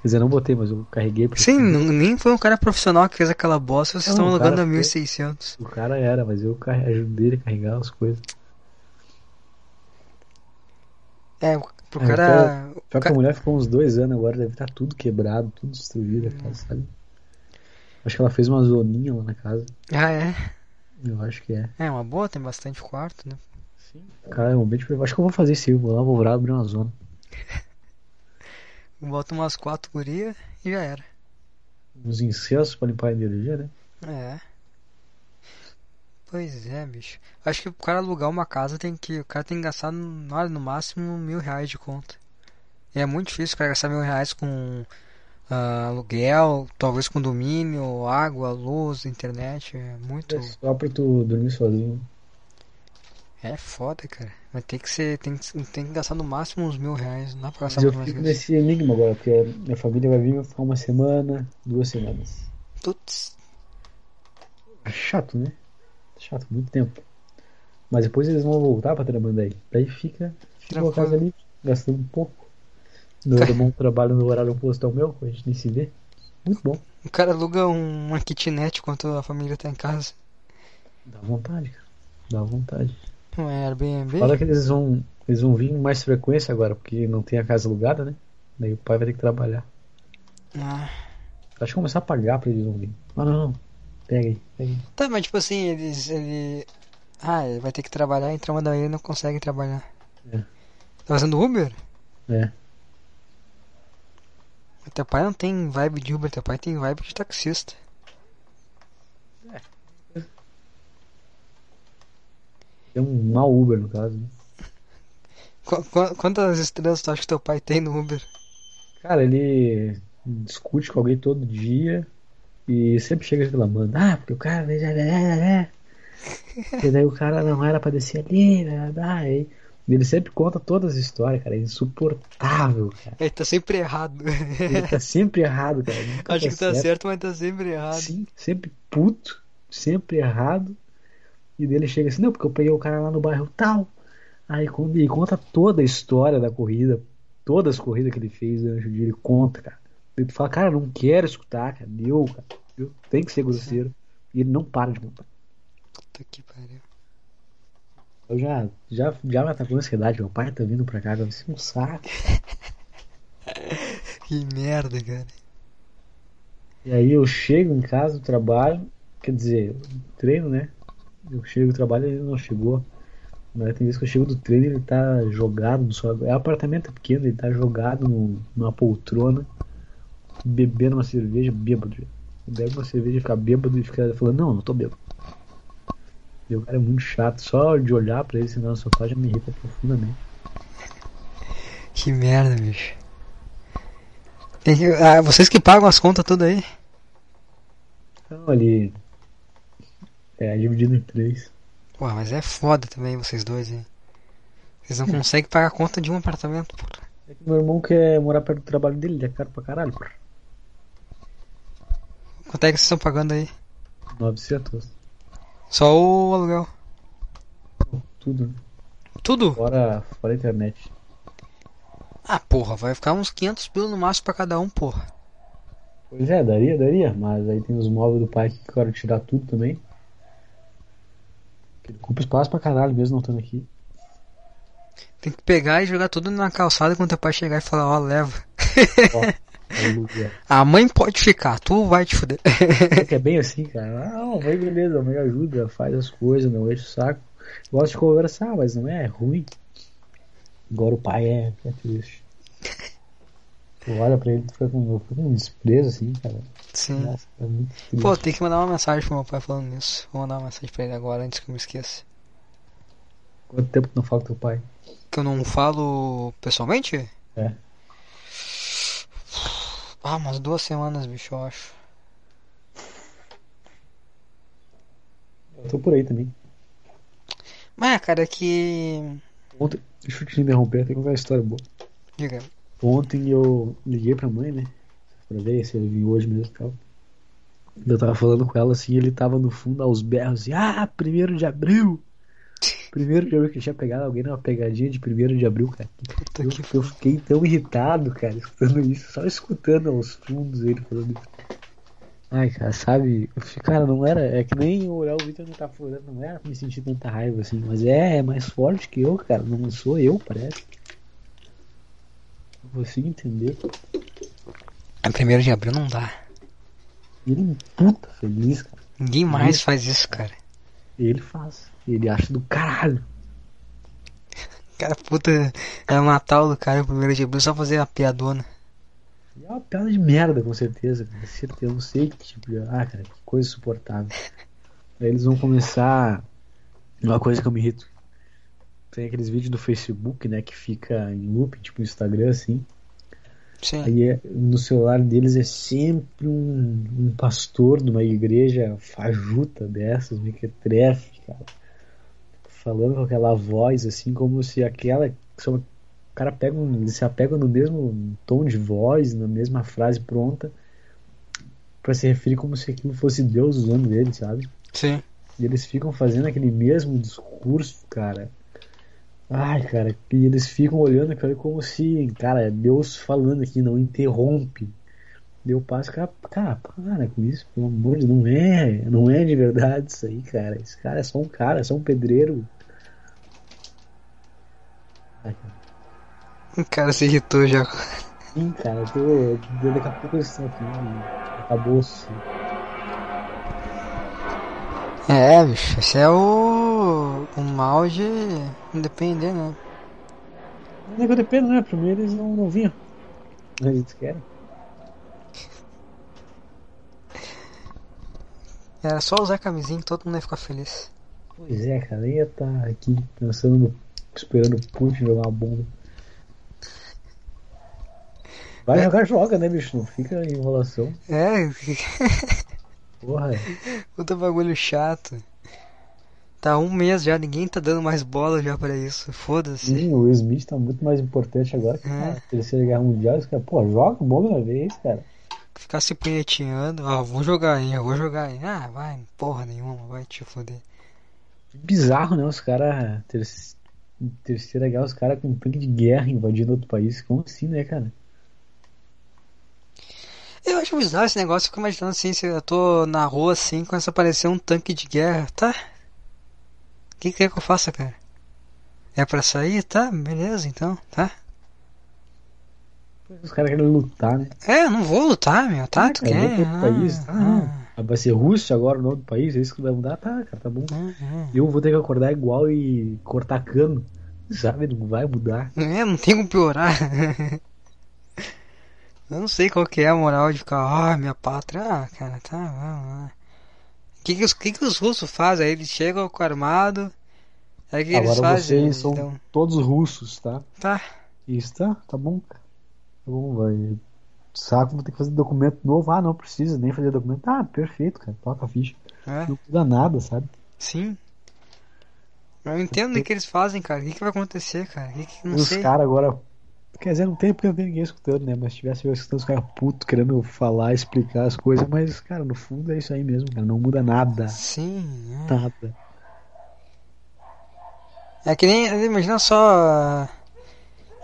Quer dizer, não botei, mas eu carreguei. pra- sim, não- nem foi um cara profissional que fez aquela bosta, vocês Não, estão o cara alugando a foi- 1.600. O cara era, mas eu ajudei ele a carregar as coisas. É, pro É, cara. Só que ca- a mulher ficou uns dois anos agora, deve estar tudo quebrado, tudo destruído a casa, sabe? Acho que ela fez uma zoninha lá na casa. Ah, é? Eu acho que é. É uma boa, tem bastante quarto, né? Cara, é um ambiente. Acho que eu vou fazer isso. vou lá, vou lá abrir uma zona. Bota umas quatro gurias e já era. Uns incensos pra limpar a energia, né? É. Pois é, bicho. Acho que o cara alugar uma casa tem que. O cara tem que gastar no, no máximo mil reais de conta. E é muito difícil o cara gastar mil reais com ah, aluguel, talvez condomínio, água, luz, internet. É muito. É só pra tu dormir sozinho. É foda, cara. Mas tem que ser. Tem que, tem que gastar no máximo uns mil reais. Não dá pra gastar Mas eu fico nesse enigma agora, porque minha família vai vir vai ficar uma semana, duas semanas. Putz. É chato, né? Chato, muito tempo. Mas depois eles vão voltar pra Tramandaí. Daí fica, fica uma casa ali, gastando um pouco. Meu irmão trabalha no horário oposto ao meu, a gente nem se vê. Muito bom. O cara aluga um- uma kitnet enquanto a família tá em casa. Dá vontade, cara. Dá vontade. Um Airbnb. Fala que eles vão, eles vão vir com mais frequência agora, porque não tem a casa alugada, né? Daí o pai vai ter que trabalhar. Ah. Acho que começar a pagar pra eles não virem. Ah, não, não. Pega aí, pega aí. Tá, mas tipo assim, eles. Ele... Ah, ele vai ter que trabalhar em Tramandaí ele não consegue trabalhar. É. Tá fazendo Uber? É. Teu pai não tem vibe de Uber, teu pai tem vibe de taxista. É um mau Uber, no caso. Né? Qu- qu- quantas estrelas tu acha que teu pai tem no Uber? Cara, ele discute com alguém todo dia e sempre chega reclamando. Ah, porque o cara. E daí o cara não era pra descer ali, blá. E ele sempre conta todas as histórias, cara. É insuportável, cara. Ele tá sempre errado. Ele tá sempre errado, cara. Nunca acho que tá certo, mas tá sempre errado. Sim, sempre puto, sempre errado. E dele chega assim, não, porque eu peguei o cara lá no bairro tal. Aí quando ele conta toda a história da corrida, todas as corridas que ele fez durante o dia, ele conta, cara. E tu fala, cara, não quero escutar, cara. Deu, cara. Deu. Tem que ser grosseiro. E ele não para de contar. Puta que pariu. Eu já, já, já me atacou a ansiedade. Meu pai tá vindo pra cá, vai ser um saco. Que merda, cara. E aí eu chego em casa do trabalho, quer dizer, treino, né? Eu chego do trabalho e ele não chegou. Mas tem vezes que eu chego do treino e ele tá jogado no sofá. É um apartamento pequeno, ele tá jogado no- numa poltrona, bebendo uma cerveja, bêbado. Bebe uma cerveja, fica bêbado e fica falando, não, não tô bêbado. E o cara é muito chato, só de olhar pra ele sentar no sofá já me irrita profundamente. Que merda, bicho. Tem que- ah, vocês que pagam as contas tudo aí? Então ele é dividido em três. Pô, mas é foda também vocês dois, hein? Vocês não conseguem pagar a conta de um apartamento, porra. É que meu irmão quer morar perto do trabalho dele, ele é caro pra caralho, porra. Quanto é que vocês estão pagando aí? 900. Só o aluguel. Tudo? Tudo? Fora, fora a internet. Ah, porra, vai ficar uns 500 pila no máximo pra cada um, porra. Pois é, daria, daria. Mas aí tem os móveis do pai que quero tirar tudo também. Ocupa espaço pra caralho mesmo não estando aqui. Tem que pegar e jogar tudo na calçada quando teu pai chegar e falar, ó, leva. Ó, aluguel. A mãe pode ficar, tu vai te fuder. É é bem assim, cara. Ah, não, vai beleza, a mãe ajuda, faz as coisas, não enche o saco. Gosta de conversar, mas não é ruim. Agora o pai é, é triste. Tu olha pra ele, tu fica com, fica com um desprezo assim, cara. Sim. Nossa, é muito triste. Pô, tem que mandar uma mensagem pro meu pai falando nisso. Vou mandar uma mensagem pra ele agora antes que eu me esqueça. Quanto tempo que não fala com teu pai? Que eu não falo pessoalmente? É. Ah, umas duas semanas, bicho, eu acho. Eu tô por aí também. Mas, cara, é que. Ontem, deixa eu te interromper, tem uma história boa. Diga. Ontem eu liguei pra mãe, né? Pra ver se ele vinha hoje mesmo e tal. Eu tava falando com ela assim, ele tava no fundo aos berros assim, ah, primeiro de abril! Primeiro de abril que tinha pegado alguém numa pegadinha de primeiro de abril, cara. Puta Eu, que eu fiquei tão irritado, cara, escutando isso, só escutando aos fundos ele falando isso. Ai, cara, sabe? Eu cara, não era. É que nem eu olhar o Victor não tá falando, não era pra me sentir tanta raiva assim, mas é, é mais forte que eu, cara. Não sou eu, parece. Eu consigo entender. A primeiro de abril não dá. Ele é puta feliz, cara. Ninguém mais faz isso, cara. Ele faz. Ele acha do caralho. Cara, puta, é matar o do cara o primeiro de abril só fazer a piadona. É uma piada de merda, com certeza, cara. Certeza, eu não sei que tipo de. Ah, cara, que coisa insuportável. Aí eles vão começar. Uma coisa que eu me irrito. Tem aqueles vídeos do Facebook, né, que fica em loop, tipo Instagram, assim. Sim. Aí é- no celular deles é sempre um, um pastor de uma igreja fajuta dessas, mequetrefe, cara. Falando com aquela voz, assim, como se aquela. só- O cara pega um, se apega no mesmo tom de voz, na mesma frase pronta, pra se referir como se aquilo fosse Deus usando ele, sabe? Sim. E eles ficam fazendo aquele mesmo discurso, cara. Ai, cara, e eles ficam olhando ali como se, cara, é Deus falando aqui, não interrompe. Deu passo, cara, cara, para com isso, pelo amor de Deus, não é, não é de verdade isso aí, cara. Esse cara é só um cara, é só um pedreiro. Ai, cara, O cara se irritou já. sim, cara, eu tô, daqui a pouco aqui, acabou-se. É, bicho, esse é o. o mal de depender, né? Não é que eu dependo, né? Primeiro eles não, não vinham. Eles querem. Era só usar camisinha que todo mundo ia ficar feliz. Pois é, cara, ia estar aqui pensando, no, esperando o Putin jogar uma bomba. Vai jogar, joga, né, bicho? Não fica em enrolação. É, Porra, puta bagulho chato. Tá um mês já, ninguém tá dando mais bola já pra isso. Foda-se. sim, o Will Smith tá muito mais importante agora que É. a Terceira Guerra Mundial. Os caras, pô, joga bomba uma vez, cara. Ficar se punheteando. Ó, vou jogar aí, eu vou jogar aí. Ah, vai, porra nenhuma, vai te foder. Bizarro, né? Os caras. Ter... Terceira Guerra, os caras com um tanque de guerra invadindo outro país. Como assim, né, cara? Eu acho bizarro esse negócio, eu fico imaginando assim, se eu tô na rua assim, começa a aparecer um tanque de guerra, tá? O que que quer que eu faça, cara? É pra sair? Tá, beleza então, tá? Os caras querem lutar, né? É, eu não vou lutar, meu, tá? Tu Cara, vou quer? outro país. Ah, Ah, vai ser Rússia agora o nome do país? É isso que vai mudar? Tá, cara, tá bom. ah, ah. Eu vou ter que acordar igual e cortar cano. Sabe? Não vai mudar. É, não tem como piorar. Eu não sei qual que é a moral de ficar, ah, minha pátria, ah, cara, tá, vamos lá. O que que, os, que que os russos fazem? Aí eles chegam com armado, aí o que eles Agora fazem? vocês são Então, todos russos, tá? tá, Isso, tá? Tá bom, cara. Tá bom, vai. Saco, vou ter que fazer documento novo. Ah, não precisa nem fazer documento. Ah, perfeito, cara. Toca a ficha. é, Não muda nada, sabe? sim. Eu entendo o que eles fazem, cara. O que, que vai acontecer, cara? O que que, não Os caras agora. Quer dizer, não tem porque não tem ninguém escutando, né? Mas se tivesse eu escutando os caras putos querendo falar, explicar as coisas, mas, cara, no fundo é isso aí mesmo, cara. Não muda nada. Sim, é. Nada. É que nem, imagina só.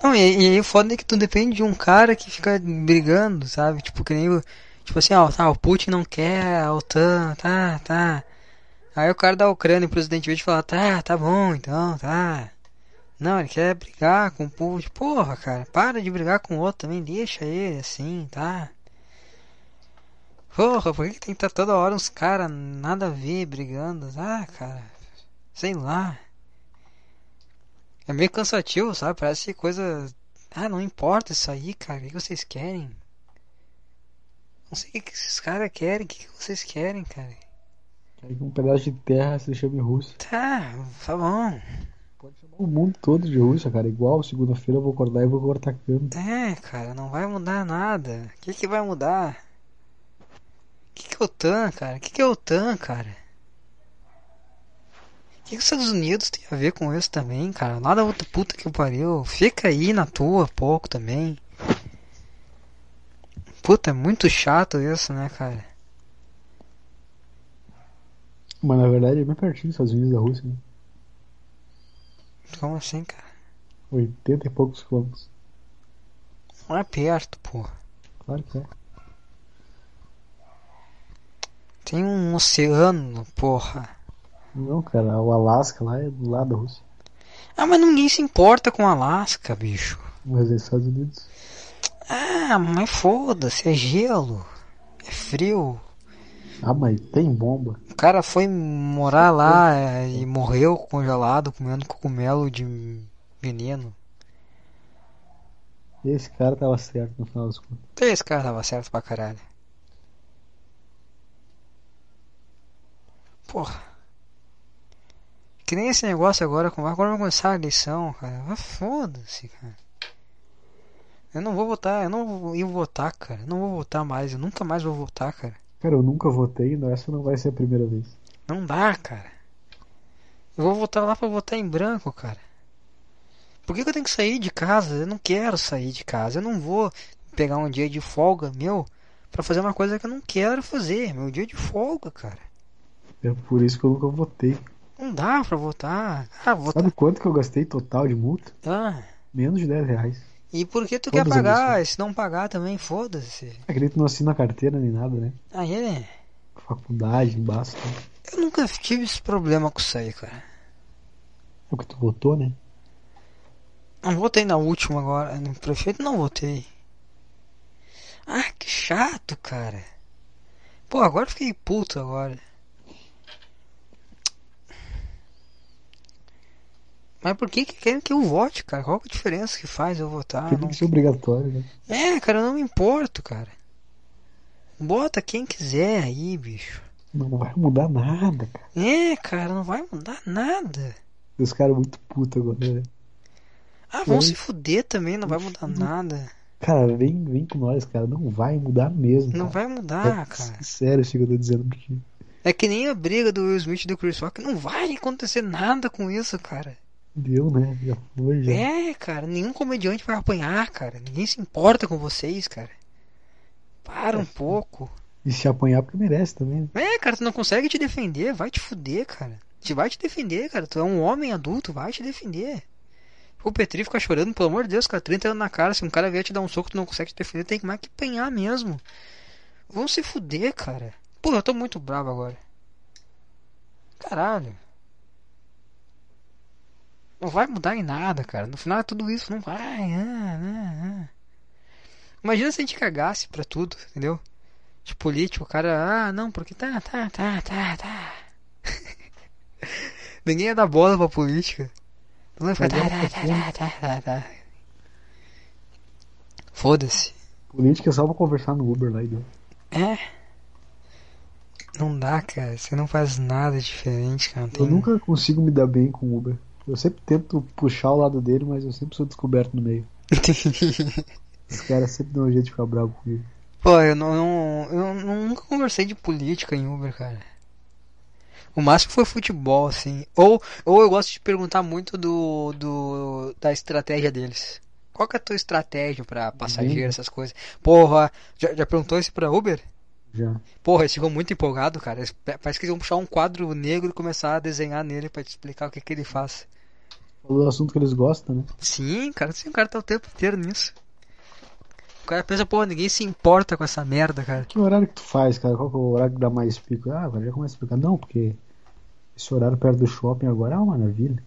Não, e, aí o foda é que tu depende de um cara que fica brigando, sabe? Tipo, que nem o. Tipo assim, ó, tá, o Putin não quer a OTAN, tá, tá. Aí o cara da Ucrânia, o presidente verde fala, tá, tá bom, então, tá. Não, ele quer brigar com o Putin. Porra, cara, para de brigar com o outro também, deixa ele assim, tá? Porra, por que, tem que estar toda hora uns caras nada a ver brigando? Ah, cara, sei lá. É meio cansativo, sabe? Parece coisa. Ah, não importa isso aí, cara. O que vocês querem? Não sei o que esses caras querem. O que vocês querem, cara? Um pedaço de terra se chama Rússia. Tá, tá bom. O mundo todo de Rússia, cara. Igual segunda-feira eu vou acordar e vou cortar cano. É, cara, não vai mudar nada. O que que vai mudar? O que que é OTAN, cara? O que que é OTAN, cara? O que que os Estados Unidos tem a ver com isso também, cara? Nada outra puta que eu pariu. Fica aí na tua pouco também. Puta, é muito chato isso, né, cara? Mas na verdade é bem pertinho dos Estados Unidos da Rússia, né? Como assim, cara? 80 e poucos quilômetros. Não é perto, porra. Claro que é. Tem um oceano, porra. Não, cara, o Alasca lá é do lado da Rússia. Ah, mas ninguém se importa com Alasca, bicho. Mas é Estados Unidos. Ah, mas foda-se, é gelo. É frio. Ah, mas tem bomba. O cara foi morar lá é, e morreu congelado comendo cogumelo de veneno. Esse cara tava certo no final das contas. Esse cara tava certo pra caralho. Porra. Que nem esse negócio agora, agora vai começar a eleição, cara. Foda-se, cara. Eu não vou votar, eu não vou votar, cara. Eu não vou votar mais, eu nunca mais vou votar, cara. Cara, eu nunca votei, não, essa não vai ser a primeira vez. Não dá, cara. Eu vou votar lá pra votar em branco, cara. Por que, que eu tenho que sair de casa? Eu não quero sair de casa. Eu não vou pegar um dia de folga meu pra fazer uma coisa que eu não quero fazer. Meu dia de folga, cara. É por isso que eu nunca votei. Não dá pra votar. Ah, votar. Sabe quanto que eu gastei total de multa? Ah. Menos de 10 reais. E por que tu quer pagar? se não pagar também, foda-se. Acredito que não assina carteira nem nada, né? Aí é. Faculdade, basta. Eu nunca tive esse problema com isso aí, cara. É o que tu votou, né? Não votei na última agora. No prefeito não votei. Ah, que chato, cara. Pô, agora fiquei puto agora. Mas por que que querem que eu vote, cara? Qual é a diferença que faz eu votar? Porque Não- tem que ser obrigatório, né? É, cara, eu não me importo, cara. Bota quem quiser aí, bicho. Não vai mudar nada, cara. É, cara, não vai mudar nada. Os caras muito putos agora, né? Ah, vão Oi. se fuder também, não vai mudar nada. Cara, vem, vem com nós, cara. Não vai mudar mesmo. Não cara. vai mudar, É cara. Sério que eu tô dizendo ti. É que nem a briga do Will Smith e do Chris Rock. Não vai acontecer nada com isso, cara. Deu, né? Já foi, já. É, cara, nenhum comediante vai apanhar, cara. Ninguém se importa com vocês, cara. Para um pouco. E se apanhar porque merece também, né? É, cara, tu não consegue te defender, vai te fuder, cara. Te vai te defender, cara. Tu é um homem adulto, vai te defender. O Petri fica chorando, pelo amor de Deus, cara, 30 anos na cara. Se um cara vier te dar um soco, tu não consegue te defender, tem que mais que apanhar mesmo. Vão se fuder, cara. Pô, eu tô muito bravo agora. Caralho. Não vai mudar em nada, cara. No final é tudo isso, não vai. ah, ah, ah. Imagina se a gente cagasse pra tudo, entendeu? De político, o cara, ah, não, porque tá, tá, tá, tá, tá. Ninguém ia dar bola pra política. Não ia ficar, tá, tá, tá, tá, tá. Foda-se. Política é só pra conversar no Uber lá e deu. É. Não dá, cara. Você não faz nada diferente, cara. Tem... Eu nunca consigo me dar bem com o Uber. Eu sempre tento puxar o lado dele, mas eu sempre sou descoberto no meio. Os caras sempre dão um jeito de ficar bravo comigo. Pô, eu não, não- eu nunca conversei de política em Uber, cara. O máximo foi futebol, assim. Ou, ou eu gosto de perguntar muito do, do da estratégia deles. Qual que é a tua estratégia pra passageiro, essas coisas? Porra, já, já perguntou isso pra Uber? Já. Porra, eles ficam muito empolgados, cara. Eles- parece que eles vão puxar um quadro negro e começar a desenhar nele pra te explicar o que, que ele faz. Falou do assunto que eles gostam, né? Sim, cara, sim, o cara tá o tempo inteiro nisso. O cara pensa, porra, ninguém se importa com essa merda, cara. Que horário que tu faz, cara? Qual que é o horário que dá mais pico? Ah, agora já começa a explicar. Não, porque esse horário perto do shopping agora é uma maravilha.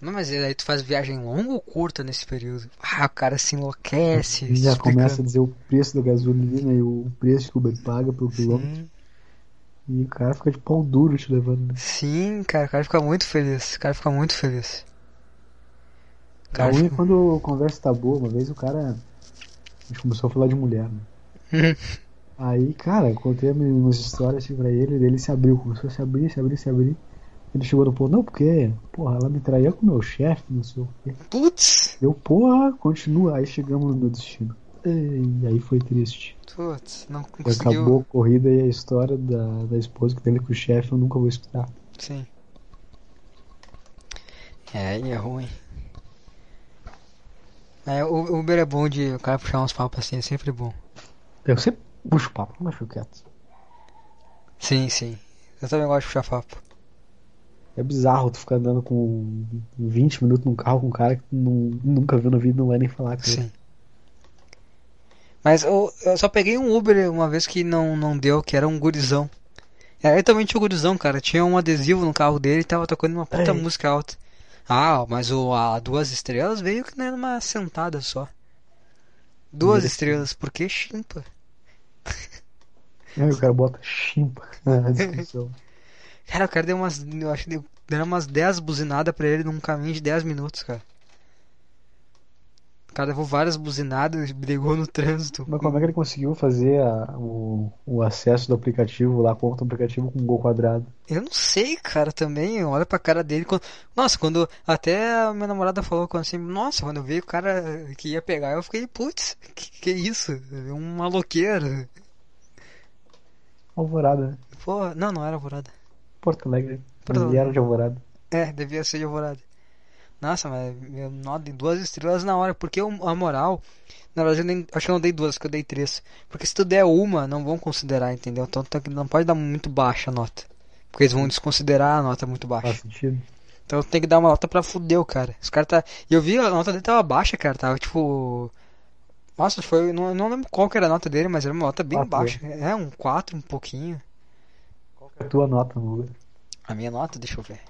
Não, mas aí tu faz viagem longa ou curta nesse período? Ah, o cara se enlouquece. já explicando. começa a dizer o preço da gasolina e o preço que o Uber paga pelo quilômetro. Sim, E o cara fica de pau duro te levando. Né? sim, cara, o cara fica muito feliz. O cara fica muito feliz. Fica... quando a conversa tá boa. Uma vez o cara. A gente começou a falar de mulher, né? Aí, cara, contei umas histórias assim pra ele, ele se abriu, começou a se abrir, se abrir, se abrir. Ele chegou no ponto, não, porque, porra, ela me traía com o meu chefe, não sei o quê. Putz, Eu, porra, continua. Aí chegamos no meu destino. E aí foi triste. putz, não conseguiu. acabou a corrida e a história da, da esposa que teve com o chefe eu nunca vou escutar. Sim. É, aí é ruim. É, o Uber é bom de o cara puxar uns papos assim, é sempre bom. Eu sempre puxo papo, mas fico quieto. Sim, sim. Eu também gosto de puxar papo. É bizarro tu ficar andando com 20 minutos num carro com um cara que nunca viu na vida e não vai nem falar com ele. Sim. Mas eu, eu só peguei um Uber uma vez que não, não deu, que era um gurizão. Era totalmente o gurizão, cara. Tinha um adesivo no carro dele e tava tocando uma puta Ei. música alta. Ah, mas o a duas estrelas veio que não era uma sentada só. Duas estrelas, por que chimpa? Aí o cara bota chimpa na descrição. Cara, o cara deu umas. Eu acho que deu, deram umas 10 buzinadas pra ele num caminho de 10 minutos, cara. Cara levou várias buzinadas e brigou no trânsito. Mas como é que ele conseguiu fazer a- o, o acesso do aplicativo lá, conta do aplicativo com um gol quadrado? Eu não sei, cara, também. Olha pra cara dele. Quando... Nossa, quando até a minha namorada falou quando assim, nossa, quando eu vi o cara que ia pegar, eu fiquei, putz, que, que isso? É Um maloqueiro. Alvorada, né? Pô, não, não era alvorada. Porto Alegre. Porto ele era de Alvorada. É, devia ser de alvorada. Nossa, mas eu não dei duas estrelas na hora, porque o- a moral, na verdade, eu nem, acho que eu não dei duas, que eu dei três. Porque se tu der uma, não vão considerar, entendeu? Então tu não pode dar muito baixa a nota. Porque eles vão desconsiderar a nota muito baixa. Faz sentido. Então tem que dar uma nota pra fuder o cara. Os caras tá. E eu vi a nota dele tava baixa, cara. Tava tipo. Nossa, foi. Não, não lembro qual que era a nota dele, mas era uma nota bem baixa. É, um 4, um pouquinho. Qual que é a tua nota no Uber? A minha nota, deixa eu ver.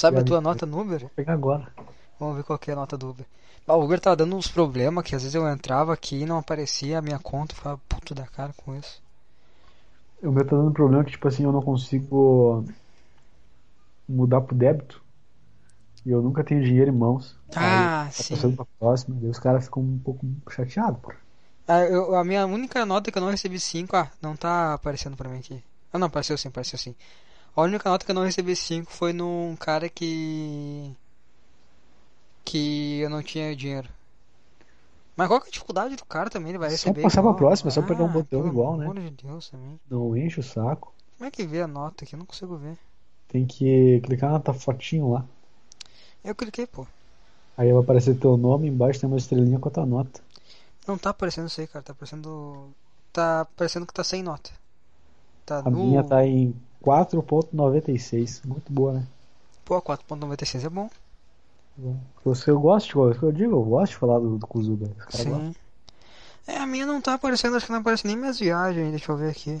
Sabe a tua nota no Uber? Vou pegar agora. Vamos ver qual que é a nota do Uber. Ah, o Uber tava dando uns problemas que às vezes eu entrava aqui e não aparecia a minha conta. Eu ficava puto da cara com isso. O meu tá dando problema que, tipo assim, eu não consigo mudar pro débito. E eu nunca tenho dinheiro em mãos. Ah, Aí, tá sim. passando pra próxima. Daí os caras ficam um pouco chateados, pô. Ah, eu- a minha única nota que eu não recebi 5, ah, não tá aparecendo pra mim aqui. Ah, não, apareceu sim, apareceu sim. A única nota que eu não recebi 5 foi num cara que. que eu não tinha dinheiro. Mas qual que é a dificuldade do cara também? Ele vai Só receber passar pra igual. próxima, é só apertar um Ah, botão pelo igual, né? amor de Deus também. Não enche o saco. Como é que vê a nota aqui? Eu não consigo ver. Tem que clicar na tua fotinho lá. Eu cliquei, pô. Aí vai aparecer teu nome, embaixo tem uma estrelinha com a tua nota. Não tá aparecendo isso aí, cara. Tá aparecendo. Tá parecendo que tá sem nota. Tá A no. minha tá em 4.96. Muito boa, né? Pô, 4.96 é bom. Você, eu gosto, eu digo, eu gosto de falar do, do Kuzuga. Gostam. Sim. É, a minha não tá aparecendo, acho que não aparece nem minhas viagens, deixa eu ver aqui.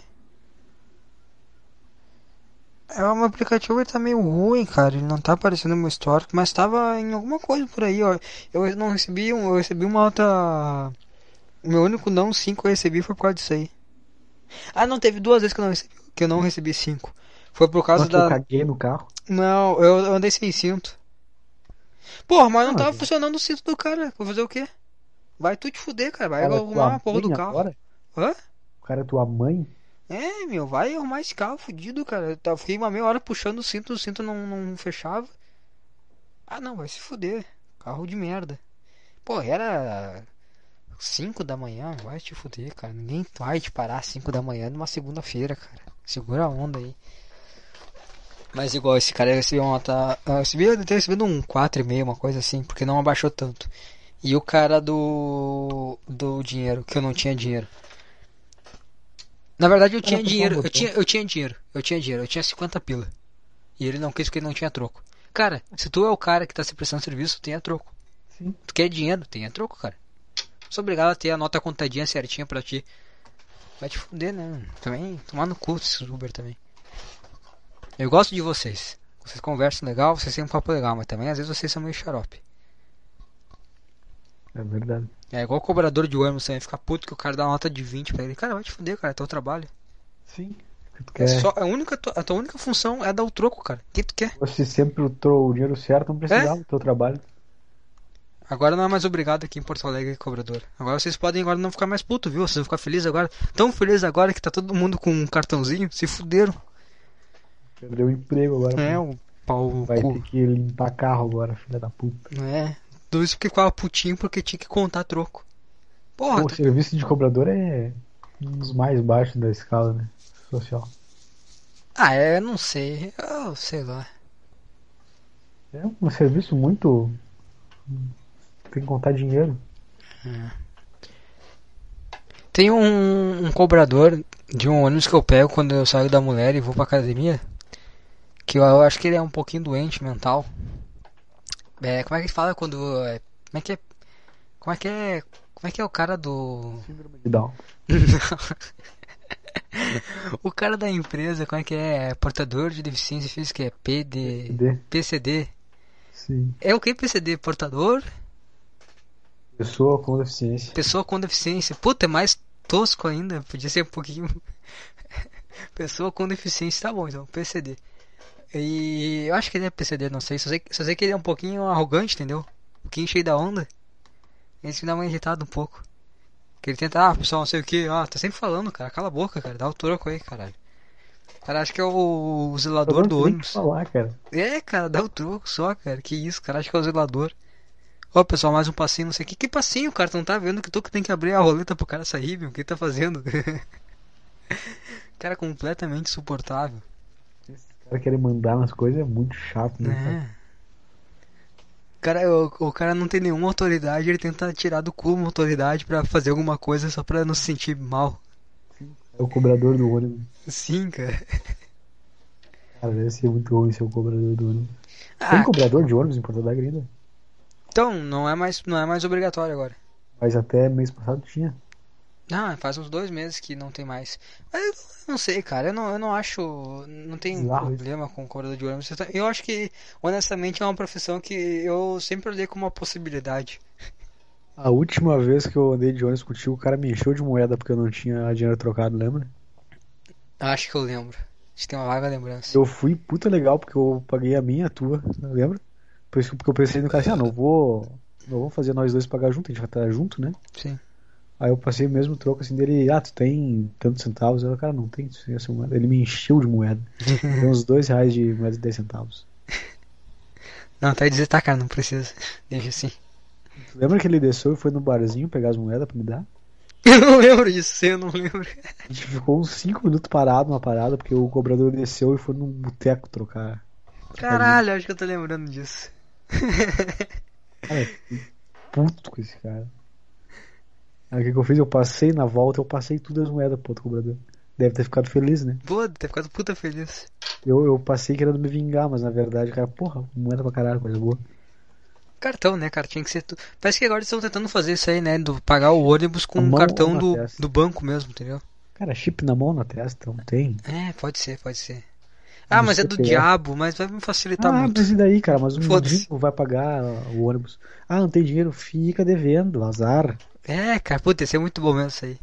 É, o meu aplicativo ele tá meio ruim, cara. Ele não tá aparecendo no meu histórico, mas tava em alguma coisa por aí, ó. Eu não recebi um, eu recebi uma alta. O meu único não 5 que eu recebi foi por causa disso aí. Ah, não, teve duas vezes que eu não recebi, que eu não recebi 5. Foi por causa Só que eu da. caguei no carro. Não, eu, andei sem cinto. Porra, mas não Ah, tava mas- funcionando o cinto do cara. Vou fazer o quê? Vai tu te fuder, cara. Vai Cara, é arrumar a porra do carro. agora? Hã? O cara é tua mãe? É, meu, vai arrumar esse carro fudido, cara. Eu fiquei uma meia hora puxando o cinto, o cinto não, não fechava. Ah, não, vai se fuder. Carro de merda. Pô, era 5 da manhã, vai te fuder, cara. Ninguém vai te parar 5 da manhã numa segunda-feira, cara. Segura a onda aí. Mas igual, esse cara recebeu uma nota. Eu recebi, eu ter recebido um 4,5, uma coisa assim, porque não abaixou tanto. E o cara do. do dinheiro, que eu não tinha dinheiro. Na verdade eu tinha dinheiro, eu tinha, eu tinha dinheiro, eu tinha dinheiro, eu tinha 50 pila. E ele não quis porque ele não tinha troco. Cara, se tu é o cara que tá se prestando serviço, tenha troco. Sim. Tu quer dinheiro, tenha troco, cara. Sou obrigado a ter a nota contadinha certinha pra ti. Vai te fuder, né? Também tomar no cu esse Uber também. Eu gosto de vocês. Vocês conversam legal, vocês têm um papo legal, mas também às vezes vocês são meio xarope. É verdade. É igual o cobrador de ônibus também, fica puto que o cara dá uma nota de 20 pra ele. Cara, vai te fuder, cara, é teu trabalho. Sim. O que tu É quer? só, a, única, tua- a tua única função é dar o troco, cara. O que tu quer? Se sempre o, tro- o dinheiro certo, não É? precisava do teu trabalho. Agora não é mais obrigado aqui em Porto Alegre cobrador. Agora vocês podem agora não ficar mais puto, viu? Vocês vão ficar felizes agora. Tão felizes agora que tá todo mundo com um cartãozinho. Se fuderam. Perdeu o emprego agora. É, o pau Vai cu. ter que limpar carro agora, filha da puta. É. Tudo isso porque ficava putinho porque tinha que contar troco. Porra, o serviço de cobrador é um dos mais baixos da escala, né? Social. Ah, é, não sei. Eu sei lá. É um serviço muito. Tem que contar dinheiro. Tem um, um cobrador de um ônibus que eu pego quando eu saio da mulher e vou pra academia. Que eu, eu acho que ele é um pouquinho doente mental. É, como é que fala quando. é, como é que é. Como é que é. Como é que é o cara do. Síndrome de Down. o cara da empresa, como é que é? Portador de deficiência física, é PD. PD. PCD. Sim. É o que PCD? Portador? Pessoa com deficiência. Pessoa com deficiência. Puta, é mais tosco ainda. Podia ser um pouquinho. Pessoa com deficiência, tá bom então, PCD. E eu acho que ele é PCD, não sei. Só sei, só sei que ele é um pouquinho arrogante, entendeu? Um pouquinho cheio da onda. Esse me dá uma irritada um pouco. Que ele tenta, ah, pessoal, não sei o que, ó, tá sempre falando, cara, cala a boca, cara, dá o troco aí, caralho. Cara, acho que é o, o zelador do ônibus. falar, cara. É, cara, dá o troco só, cara. Que isso, cara, acho que é o zelador. Ó, pessoal, mais um passinho, não sei o que. Que passinho, cara? Tu não tá vendo que tu que tem que abrir a roleta pro cara sair, meu? O que tá fazendo? cara, completamente insuportável. O cara querer mandar nas coisas é muito chato, né? cara? É. Cara, o, o cara não tem nenhuma autoridade, ele tenta tirar do cu uma autoridade pra fazer alguma coisa só pra não se sentir mal. É o cobrador do ônibus. Sim, cara. Cara, deve ser muito ruim ser o cobrador do ônibus. Tem Ah, cobrador de ônibus em Porto Alegre ainda? Então, não é mais, não é mais obrigatório agora. Mas até mês passado tinha. Não, faz uns dois meses que não tem mais. Mas eu não sei, cara. Eu não, eu não acho. Não tem isso. problema com cobrador de ônibus. Eu acho que, honestamente, é uma profissão que eu sempre olhei como uma possibilidade. A última vez que eu andei de ônibus contigo, o cara me encheu de moeda porque eu não tinha dinheiro trocado, lembra? Acho que eu lembro. A gente tem uma vaga lembrança. Eu fui puta legal porque eu paguei a minha, a tua, lembra? Por isso que- porque eu pensei no cara assim, ah, não vou. Não vamos fazer nós dois pagar junto, a gente vai estar junto, né? Sim. Aí eu passei o mesmo troco assim dele, ah, tu tem tantos centavos? Eu, cara, não tem moeda. Ele me encheu de moeda. Tem uns dois reais de moeda de 10 centavos. Não, tá aí dizer, tá, cara, não precisa. Deixa assim. Tu lembra que ele desceu e foi no barzinho pegar as moedas pra me dar? Eu não lembro disso, eu não lembro. A gente ficou uns 5 minutos parado numa parada, porque o cobrador desceu e foi num boteco trocar. Caralho, acho que eu tô lembrando disso. Cara, puto com esse cara. Aí o que, que eu fiz? Eu passei na volta, eu passei todas as moedas pro outro cobrador. Deve ter ficado feliz, né? Pô, ter ficado puta feliz. Eu, eu passei querendo me vingar, mas na verdade, cara, porra, moeda pra caralho, coisa boa. Cartão, né, cara? Tinha que ser. Tu... Parece que agora eles estão tentando fazer isso aí, né? Do pagar o ônibus com o cartão do, testa? do banco mesmo, entendeu? Cara, chip na mão, na testa, não tem. É, pode ser, pode ser. Ah, mas é do CPF. diabo, mas vai me facilitar ah, muito. mas e daí, cara? Mas o mendigo vai pagar o ônibus. Ah, não tem dinheiro, fica devendo, azar. É, cara, puta, ia ser muito bom mesmo isso aí.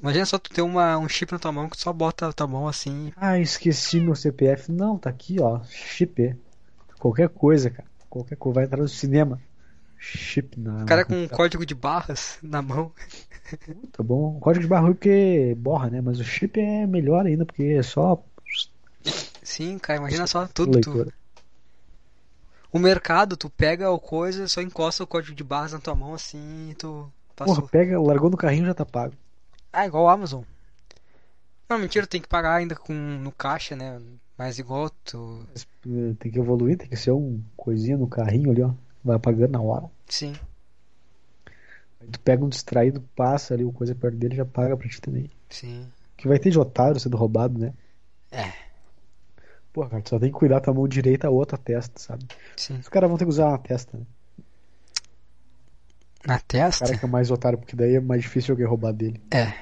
Imagina só tu ter uma, um chip na tua mão que tu só bota a tua mão assim. Ah, esqueci meu CPF. Não, tá aqui, ó. Chip. Qualquer coisa, cara. Qualquer coisa. Vai entrar no cinema. Chip na. O cara com um código de barras na mão. Tá bom. Código de barra porque borra, né? Mas o chip é melhor ainda, porque é só Sim, cara, imagina só tudo. Tu... O mercado, tu pega o coisa, só encosta o código de barras na tua mão assim e tu passou. Porra, pega, largou no carrinho já tá pago. Ah, igual o Amazon. Não, mentira, tem que pagar ainda com no caixa, né? Mas igual tu. Eh, Tem que evoluir, tem que ser um coisinha no carrinho ali, ó. Vai pagando na hora. Sim. Aí tu pega um distraído, passa ali o coisa perto dele já paga pra ti também. Sim. Que vai ter de otário sendo roubado, né? É. Porra, cara, tu só tem que cuidar tua mão direita, a outra testa, sabe? Sim. Os caras vão ter que usar na testa, né? Na O testa? cara que é mais otário, porque daí é mais difícil alguém roubar dele. É.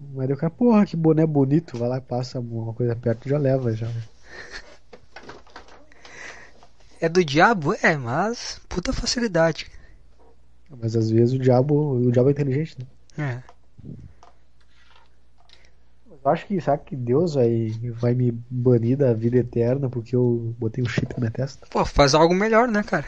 Mas daí o cara, porra, que boné bonito, vai lá e passa uma coisa perto e já leva já. É do diabo? É, mas puta facilidade. Mas às vezes o diabo, o diabo é inteligente, né? É. Eu acho que, sabe que Deus vai, vai me banir da vida eterna porque eu botei um chip na minha testa? Pô, faz algo melhor, né, cara?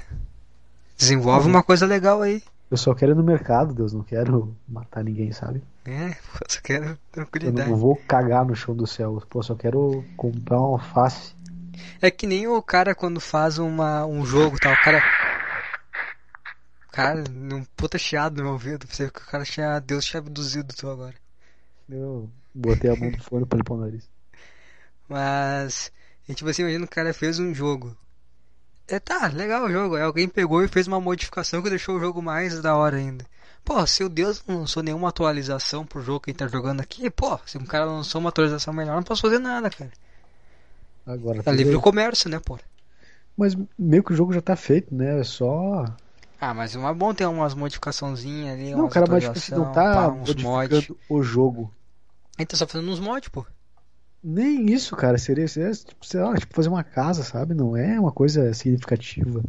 Desenvolve uma coisa legal aí. Eu só quero ir no mercado, Deus, não quero matar ninguém, sabe? É, pô, só quero Eu tranquilidade. não vou cagar no chão do céu. Pô, só quero comprar uma alface. É que nem o cara quando faz uma, um jogo, tá? O cara. Cara, um puta chiado no meu ouvido. Pensei que o cara tinha. Deus tinha abduzido tu agora. Eu botei a mão no fone pra limpar o nariz. Mas. E tipo assim, imagina o cara fez um jogo. É, tá, legal o jogo. Aí alguém pegou e fez uma modificação que deixou o jogo mais da hora ainda. Pô, se o Deus não lançou nenhuma atualização pro jogo que a gente tá jogando aqui, pô, se um cara lançou uma atualização melhor, não posso fazer nada, cara. Agora, tudo livre o comércio, né, pô? Mas meio que o jogo já tá feito, né? É só. Ah, mas é bom ter umas modificaçãozinhas ali, Não, umas cara, mas tipo, você não tá pá, uns mods. modificando o jogo. A gente tá só fazendo uns mods, pô. Nem isso, cara. Seria, seria tipo, sei lá, tipo, fazer uma casa, sabe? Não é uma coisa significativa.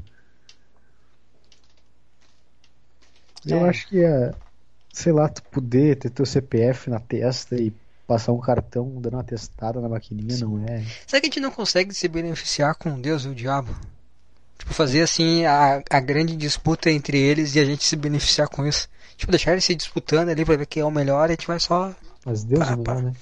Eu É. acho que é, sei lá, tu poder ter teu CPF na testa e passar um cartão dando uma testada na maquininha, não é? Será que a gente não consegue se beneficiar com Deus e o diabo? Tipo, fazer assim a, a grande disputa entre eles e a gente se beneficiar com isso. Tipo, deixar eles se disputando ali pra ver quem é o melhor e a gente vai só. Mas Deus é melhor, né?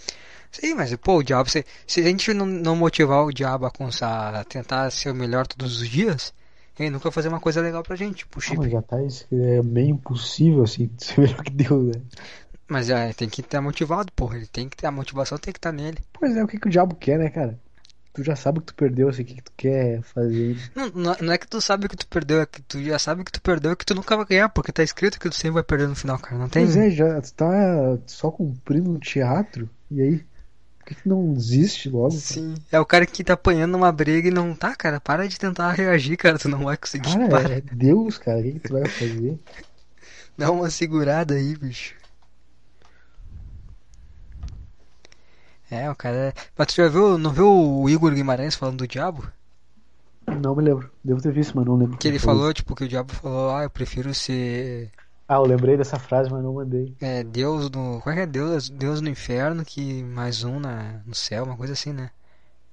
Sim, mas pô, o diabo, se, se a gente não, não motivar o diabo a, a tentar ser o melhor todos os dias, ele nunca vai fazer uma coisa legal pra gente, tipo, o Ah, chip. mas já tá isso é meio impossível, assim, ser melhor que Deus, né? Mas é, tem que estar motivado, porra. Ele tem que ter a motivação, tem que estar nele. Pois é, o que, que o diabo quer, né, cara? Tu já sabe que tu perdeu, assim, o que, que tu quer fazer. Não, não é que tu sabe que tu perdeu, é que tu já sabe que tu perdeu e que tu nunca vai ganhar, porque tá escrito que tu sempre vai perder no final, cara. Não tem. Pois é, já tu tá só cumprindo um teatro, e aí? Por que, que não desiste logo? cara? Sim, é o cara que tá apanhando numa briga e não tá, cara. Para de tentar reagir, cara. Tu não vai conseguir. Cara, Para. é Deus, cara, o que, que tu vai fazer? Dá uma segurada aí, bicho. É, o cara. Mas tu já viu, não viu o Igor Guimarães falando do diabo? Não me lembro. Devo ter visto, mas não lembro. Que ele falou, tipo, que o diabo falou, ah, eu prefiro ser Ah, eu lembrei dessa frase, mas não mandei. é, Deus no. Como é que é? Deus, Deus no inferno que mais um na, no céu, uma coisa assim, né?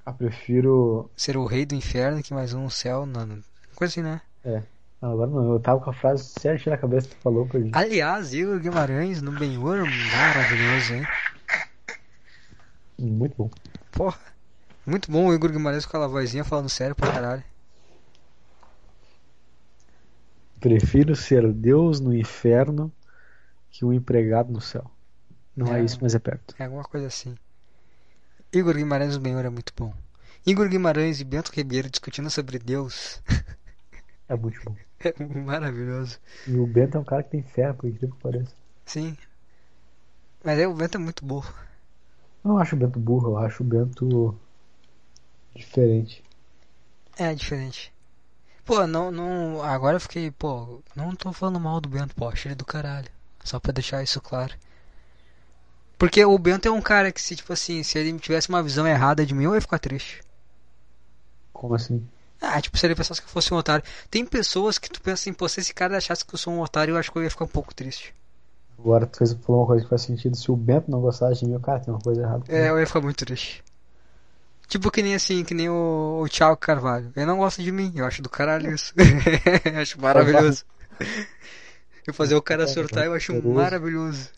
Ah, prefiro. Ser o rei do inferno que mais um no céu, na, coisa assim, né? Não, agora não, eu tava com a frase certinha na cabeça que tu falou pra gente. Aliás, Igor Guimarães no Benhur, maravilhoso, hein? Muito bom. Porra. Muito bom o Igor Guimarães com aquela vozinha falando sério pra caralho. Prefiro ser Deus no inferno que um empregado no céu. Não é, É. isso, mas é perto. É alguma coisa assim. Igor Guimarães no Benhur é muito bom. Igor Guimarães e Bento Ribeiro discutindo sobre Deus É muito bom. é maravilhoso. E o Bento é um cara que tem fé, por incrível que pareça. Sim. Mas aí o Bento é muito burro. Eu não acho o Bento burro, eu acho o Bento diferente. É diferente. Pô, não, não. Agora eu fiquei, pô, não tô falando mal do Bento, pô, achei ele do caralho. Só pra deixar isso claro. Porque o Bento é um cara que se, tipo assim, se ele tivesse uma visão errada de mim, eu ia ficar triste. Como assim? Ah, tipo, se ele pensasse que eu fosse um otário. Tem pessoas que tu pensa assim, pô, se esse cara achasse que eu sou um otário, eu acho que eu ia ficar um pouco triste. Agora tu fez, falou uma coisa que faz sentido. Se o Bento não gostasse de mim, o cara tem uma coisa errada. É, eu ia ficar muito triste. Tipo que nem assim, que nem o, o Thiago Carvalho. Ele não gosta de mim, eu acho do caralho isso. Eu acho maravilhoso. Eu fazer o cara surtar, eu acho maravilhoso.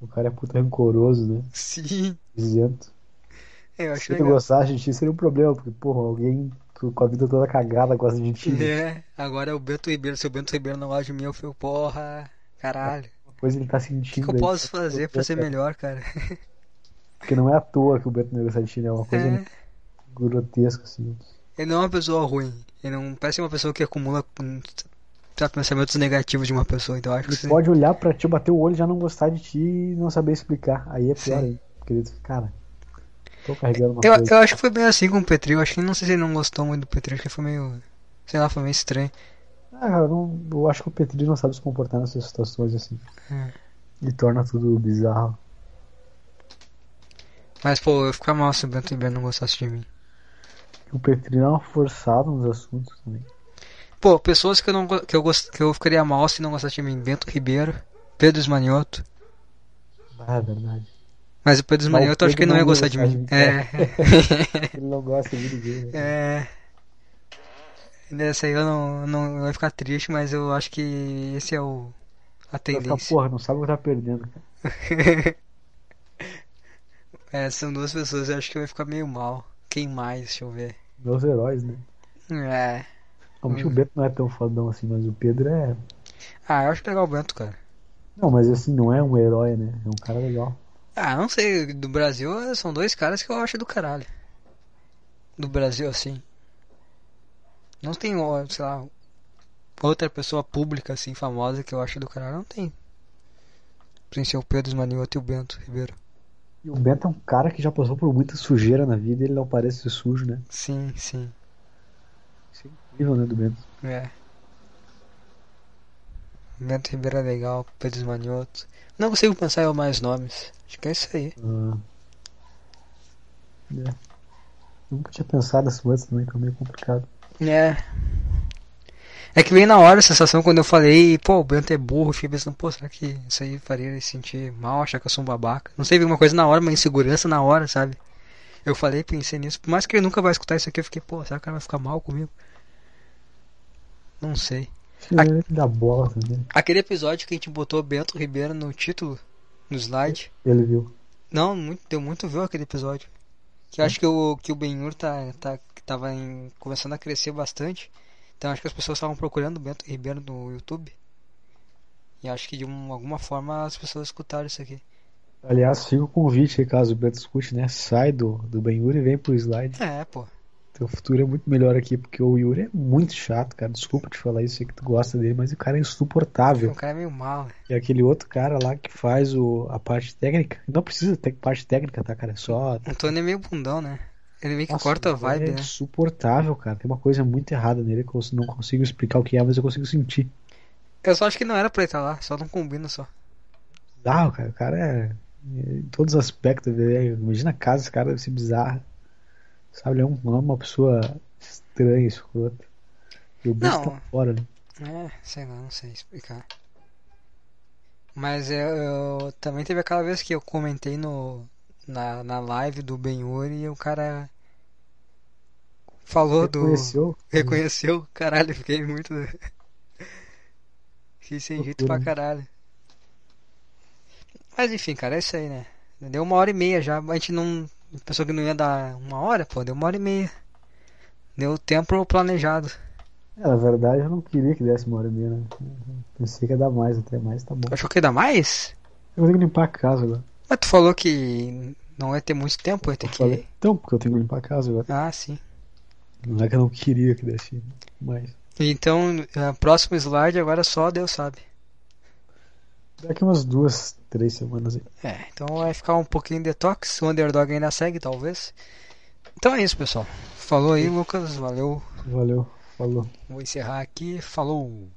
O cara é puta rancoroso, né? Sim, Isento. é, eu acho Se ele legal. gostasse de ti, seria um problema, porque, porra, alguém com a vida toda cagada gosta de ti. É, agora é o Bento Ribeiro. Se o Bento Ribeiro não gosta de mim, eu fico, porra, caralho. Coisa ele tá O que, sentindo. que eu aí, posso tá fazer pra ser melhor, cara? Porque não é à toa que o ti, né? É uma coisa É, grotesca, assim. ele não é uma pessoa ruim. Ele não parece uma pessoa que acumula pensamentos negativos de uma pessoa. Então acho que Ele sim. pode olhar pra ti, bater o olho já não gostar de ti e não saber explicar. Aí é pior ele diz, cara, tô carregando uma Eu, coisa. eu acho que foi bem assim com o Petri. Eu acho que não sei se ele não gostou muito do Petri. Acho que foi meio. Sei lá, foi meio estranho. Ah, eu, não, eu acho que o Petri não sabe se comportar nessas situações assim. É. E torna tudo bizarro. Mas, pô, eu ficar mal se o Bento Ribeiro não gostasse de mim. O Petri não é forçado nos assuntos também. Pô, pessoas que eu, não, que eu, gost, que eu ficaria mal se não gostasse de mim. Bento Ribeiro, Pedro Esmanioto. Ah, é verdade. Mas o Pedro Esmanioto eu acho que ele não ia gostar de mim. de É. Ele não gosta de ninguém. Né? É. Nessa aí eu não, não ia ficar triste, mas eu acho que esse é o. A Vai tendência. porra, não sabe o que tá perdendo, cara. É, são duas pessoas, eu acho que ia ficar meio mal. Quem mais? Deixa eu ver. Meus heróis, né? É. Realmente Hum. o Bento não é tão fodão assim, mas o Pedro é. Ah, eu acho legal o Bento, cara. Não, mas assim, não é um herói, né? É um cara legal. Ah, não sei, do Brasil são dois caras que eu acho do caralho. Do Brasil, assim. Não tem, sei lá, outra pessoa pública, assim, famosa que eu acho do caralho. Não tem. Sem ser o Pedro Esmanioto e o Bento Ribeiro. E o Bento é um cara que já passou por muita sujeira na vida e ele não parece ser sujo, né? Sim, sim. Isso é incrível, né, do Bento. É. Bento Ribeiro é legal, Pedro Esmanioto. Não consigo pensar em mais nomes. Acho que é isso aí. Ah. É. Nunca tinha pensado assim antes também, tá meio complicado. É. É que veio na hora a sensação quando eu falei, pô, o Bento é burro, eu fiquei pensando, pô, será que isso aí faria ele se sentir mal, achar que eu sou um babaca? Não sei, veio uma coisa na hora, uma insegurança na hora, sabe? Eu falei, pensei nisso, por mais que ele nunca vai escutar isso aqui, eu fiquei, pô, será que o cara vai ficar mal comigo? Não sei. Filho da bola. Aquele episódio que a gente botou Bento Ribeiro no título, no slide. Ele viu. Não, muito, deu muito view aquele episódio. Que eu acho que o, que o Benhur tá, tá, tava em- começando a crescer bastante. Então acho que as pessoas estavam procurando o Bento Ribeiro no YouTube. E acho que de um- alguma forma as pessoas escutaram isso aqui. Aliás, fica o convite aí, caso o Beto escute, né? Sai do, do Ben Yuri e vem pro slide. É, pô. Teu futuro é muito melhor aqui, porque o Yuri é muito chato, cara. Desculpa te falar isso, sei que tu gosta dele, mas o cara é O insuportável. cara é meio mal, né? E aquele outro cara lá que faz o, a parte técnica. Não precisa ter parte técnica, tá, cara? É só. O Tony é meio bundão, né? Ele meio que Nossa, corta a o vibe, é né? insuportável, cara. Tem uma coisa muito errada nele que eu não consigo explicar o que é, mas eu consigo sentir. Eu só acho que não era pra ele estar lá, só não combina só. Bizarro, cara. O cara é. Em todos os aspectos, velho. Imagina a casa, esse cara deve ser bizarro. Sabe, ele é um- é uma pessoa estranha, escrota. E o bicho Não. tá fora, né? É, sei lá, não sei explicar. Mas eu, eu- também teve aquela vez que eu comentei no, na, na live do Benhur e o cara falou do. Reconheceu? Reconheceu, caralho, fiquei muito. Fiquei sem jeito pra Loucura, caralho. Mas enfim, cara, é isso aí, né? Deu uma hora e meia já. A gente não. Pensou que não ia dar uma hora, pô, deu uma hora e meia. Deu tempo planejado. É, na verdade, eu não queria que desse uma hora e meia, né? Pensei que ia dar mais, até mais, tá bom. Achou que ia dar mais? Eu vou ter que limpar a casa agora. Mas tu falou que não ia ter muito tempo, ia ter Eu que. falei, então, porque eu tenho que limpar a casa agora. Ah, sim. Não é que eu não queria que desse mais. Então, eh, próximo slide agora só Deus sabe. Daqui umas duas, três semanas aí. É, então vai ficar um pouquinho detox. O underdog ainda segue, talvez. Então é isso, pessoal. Falou aí, Lucas. Valeu. Valeu, falou. Vou encerrar aqui. Falou.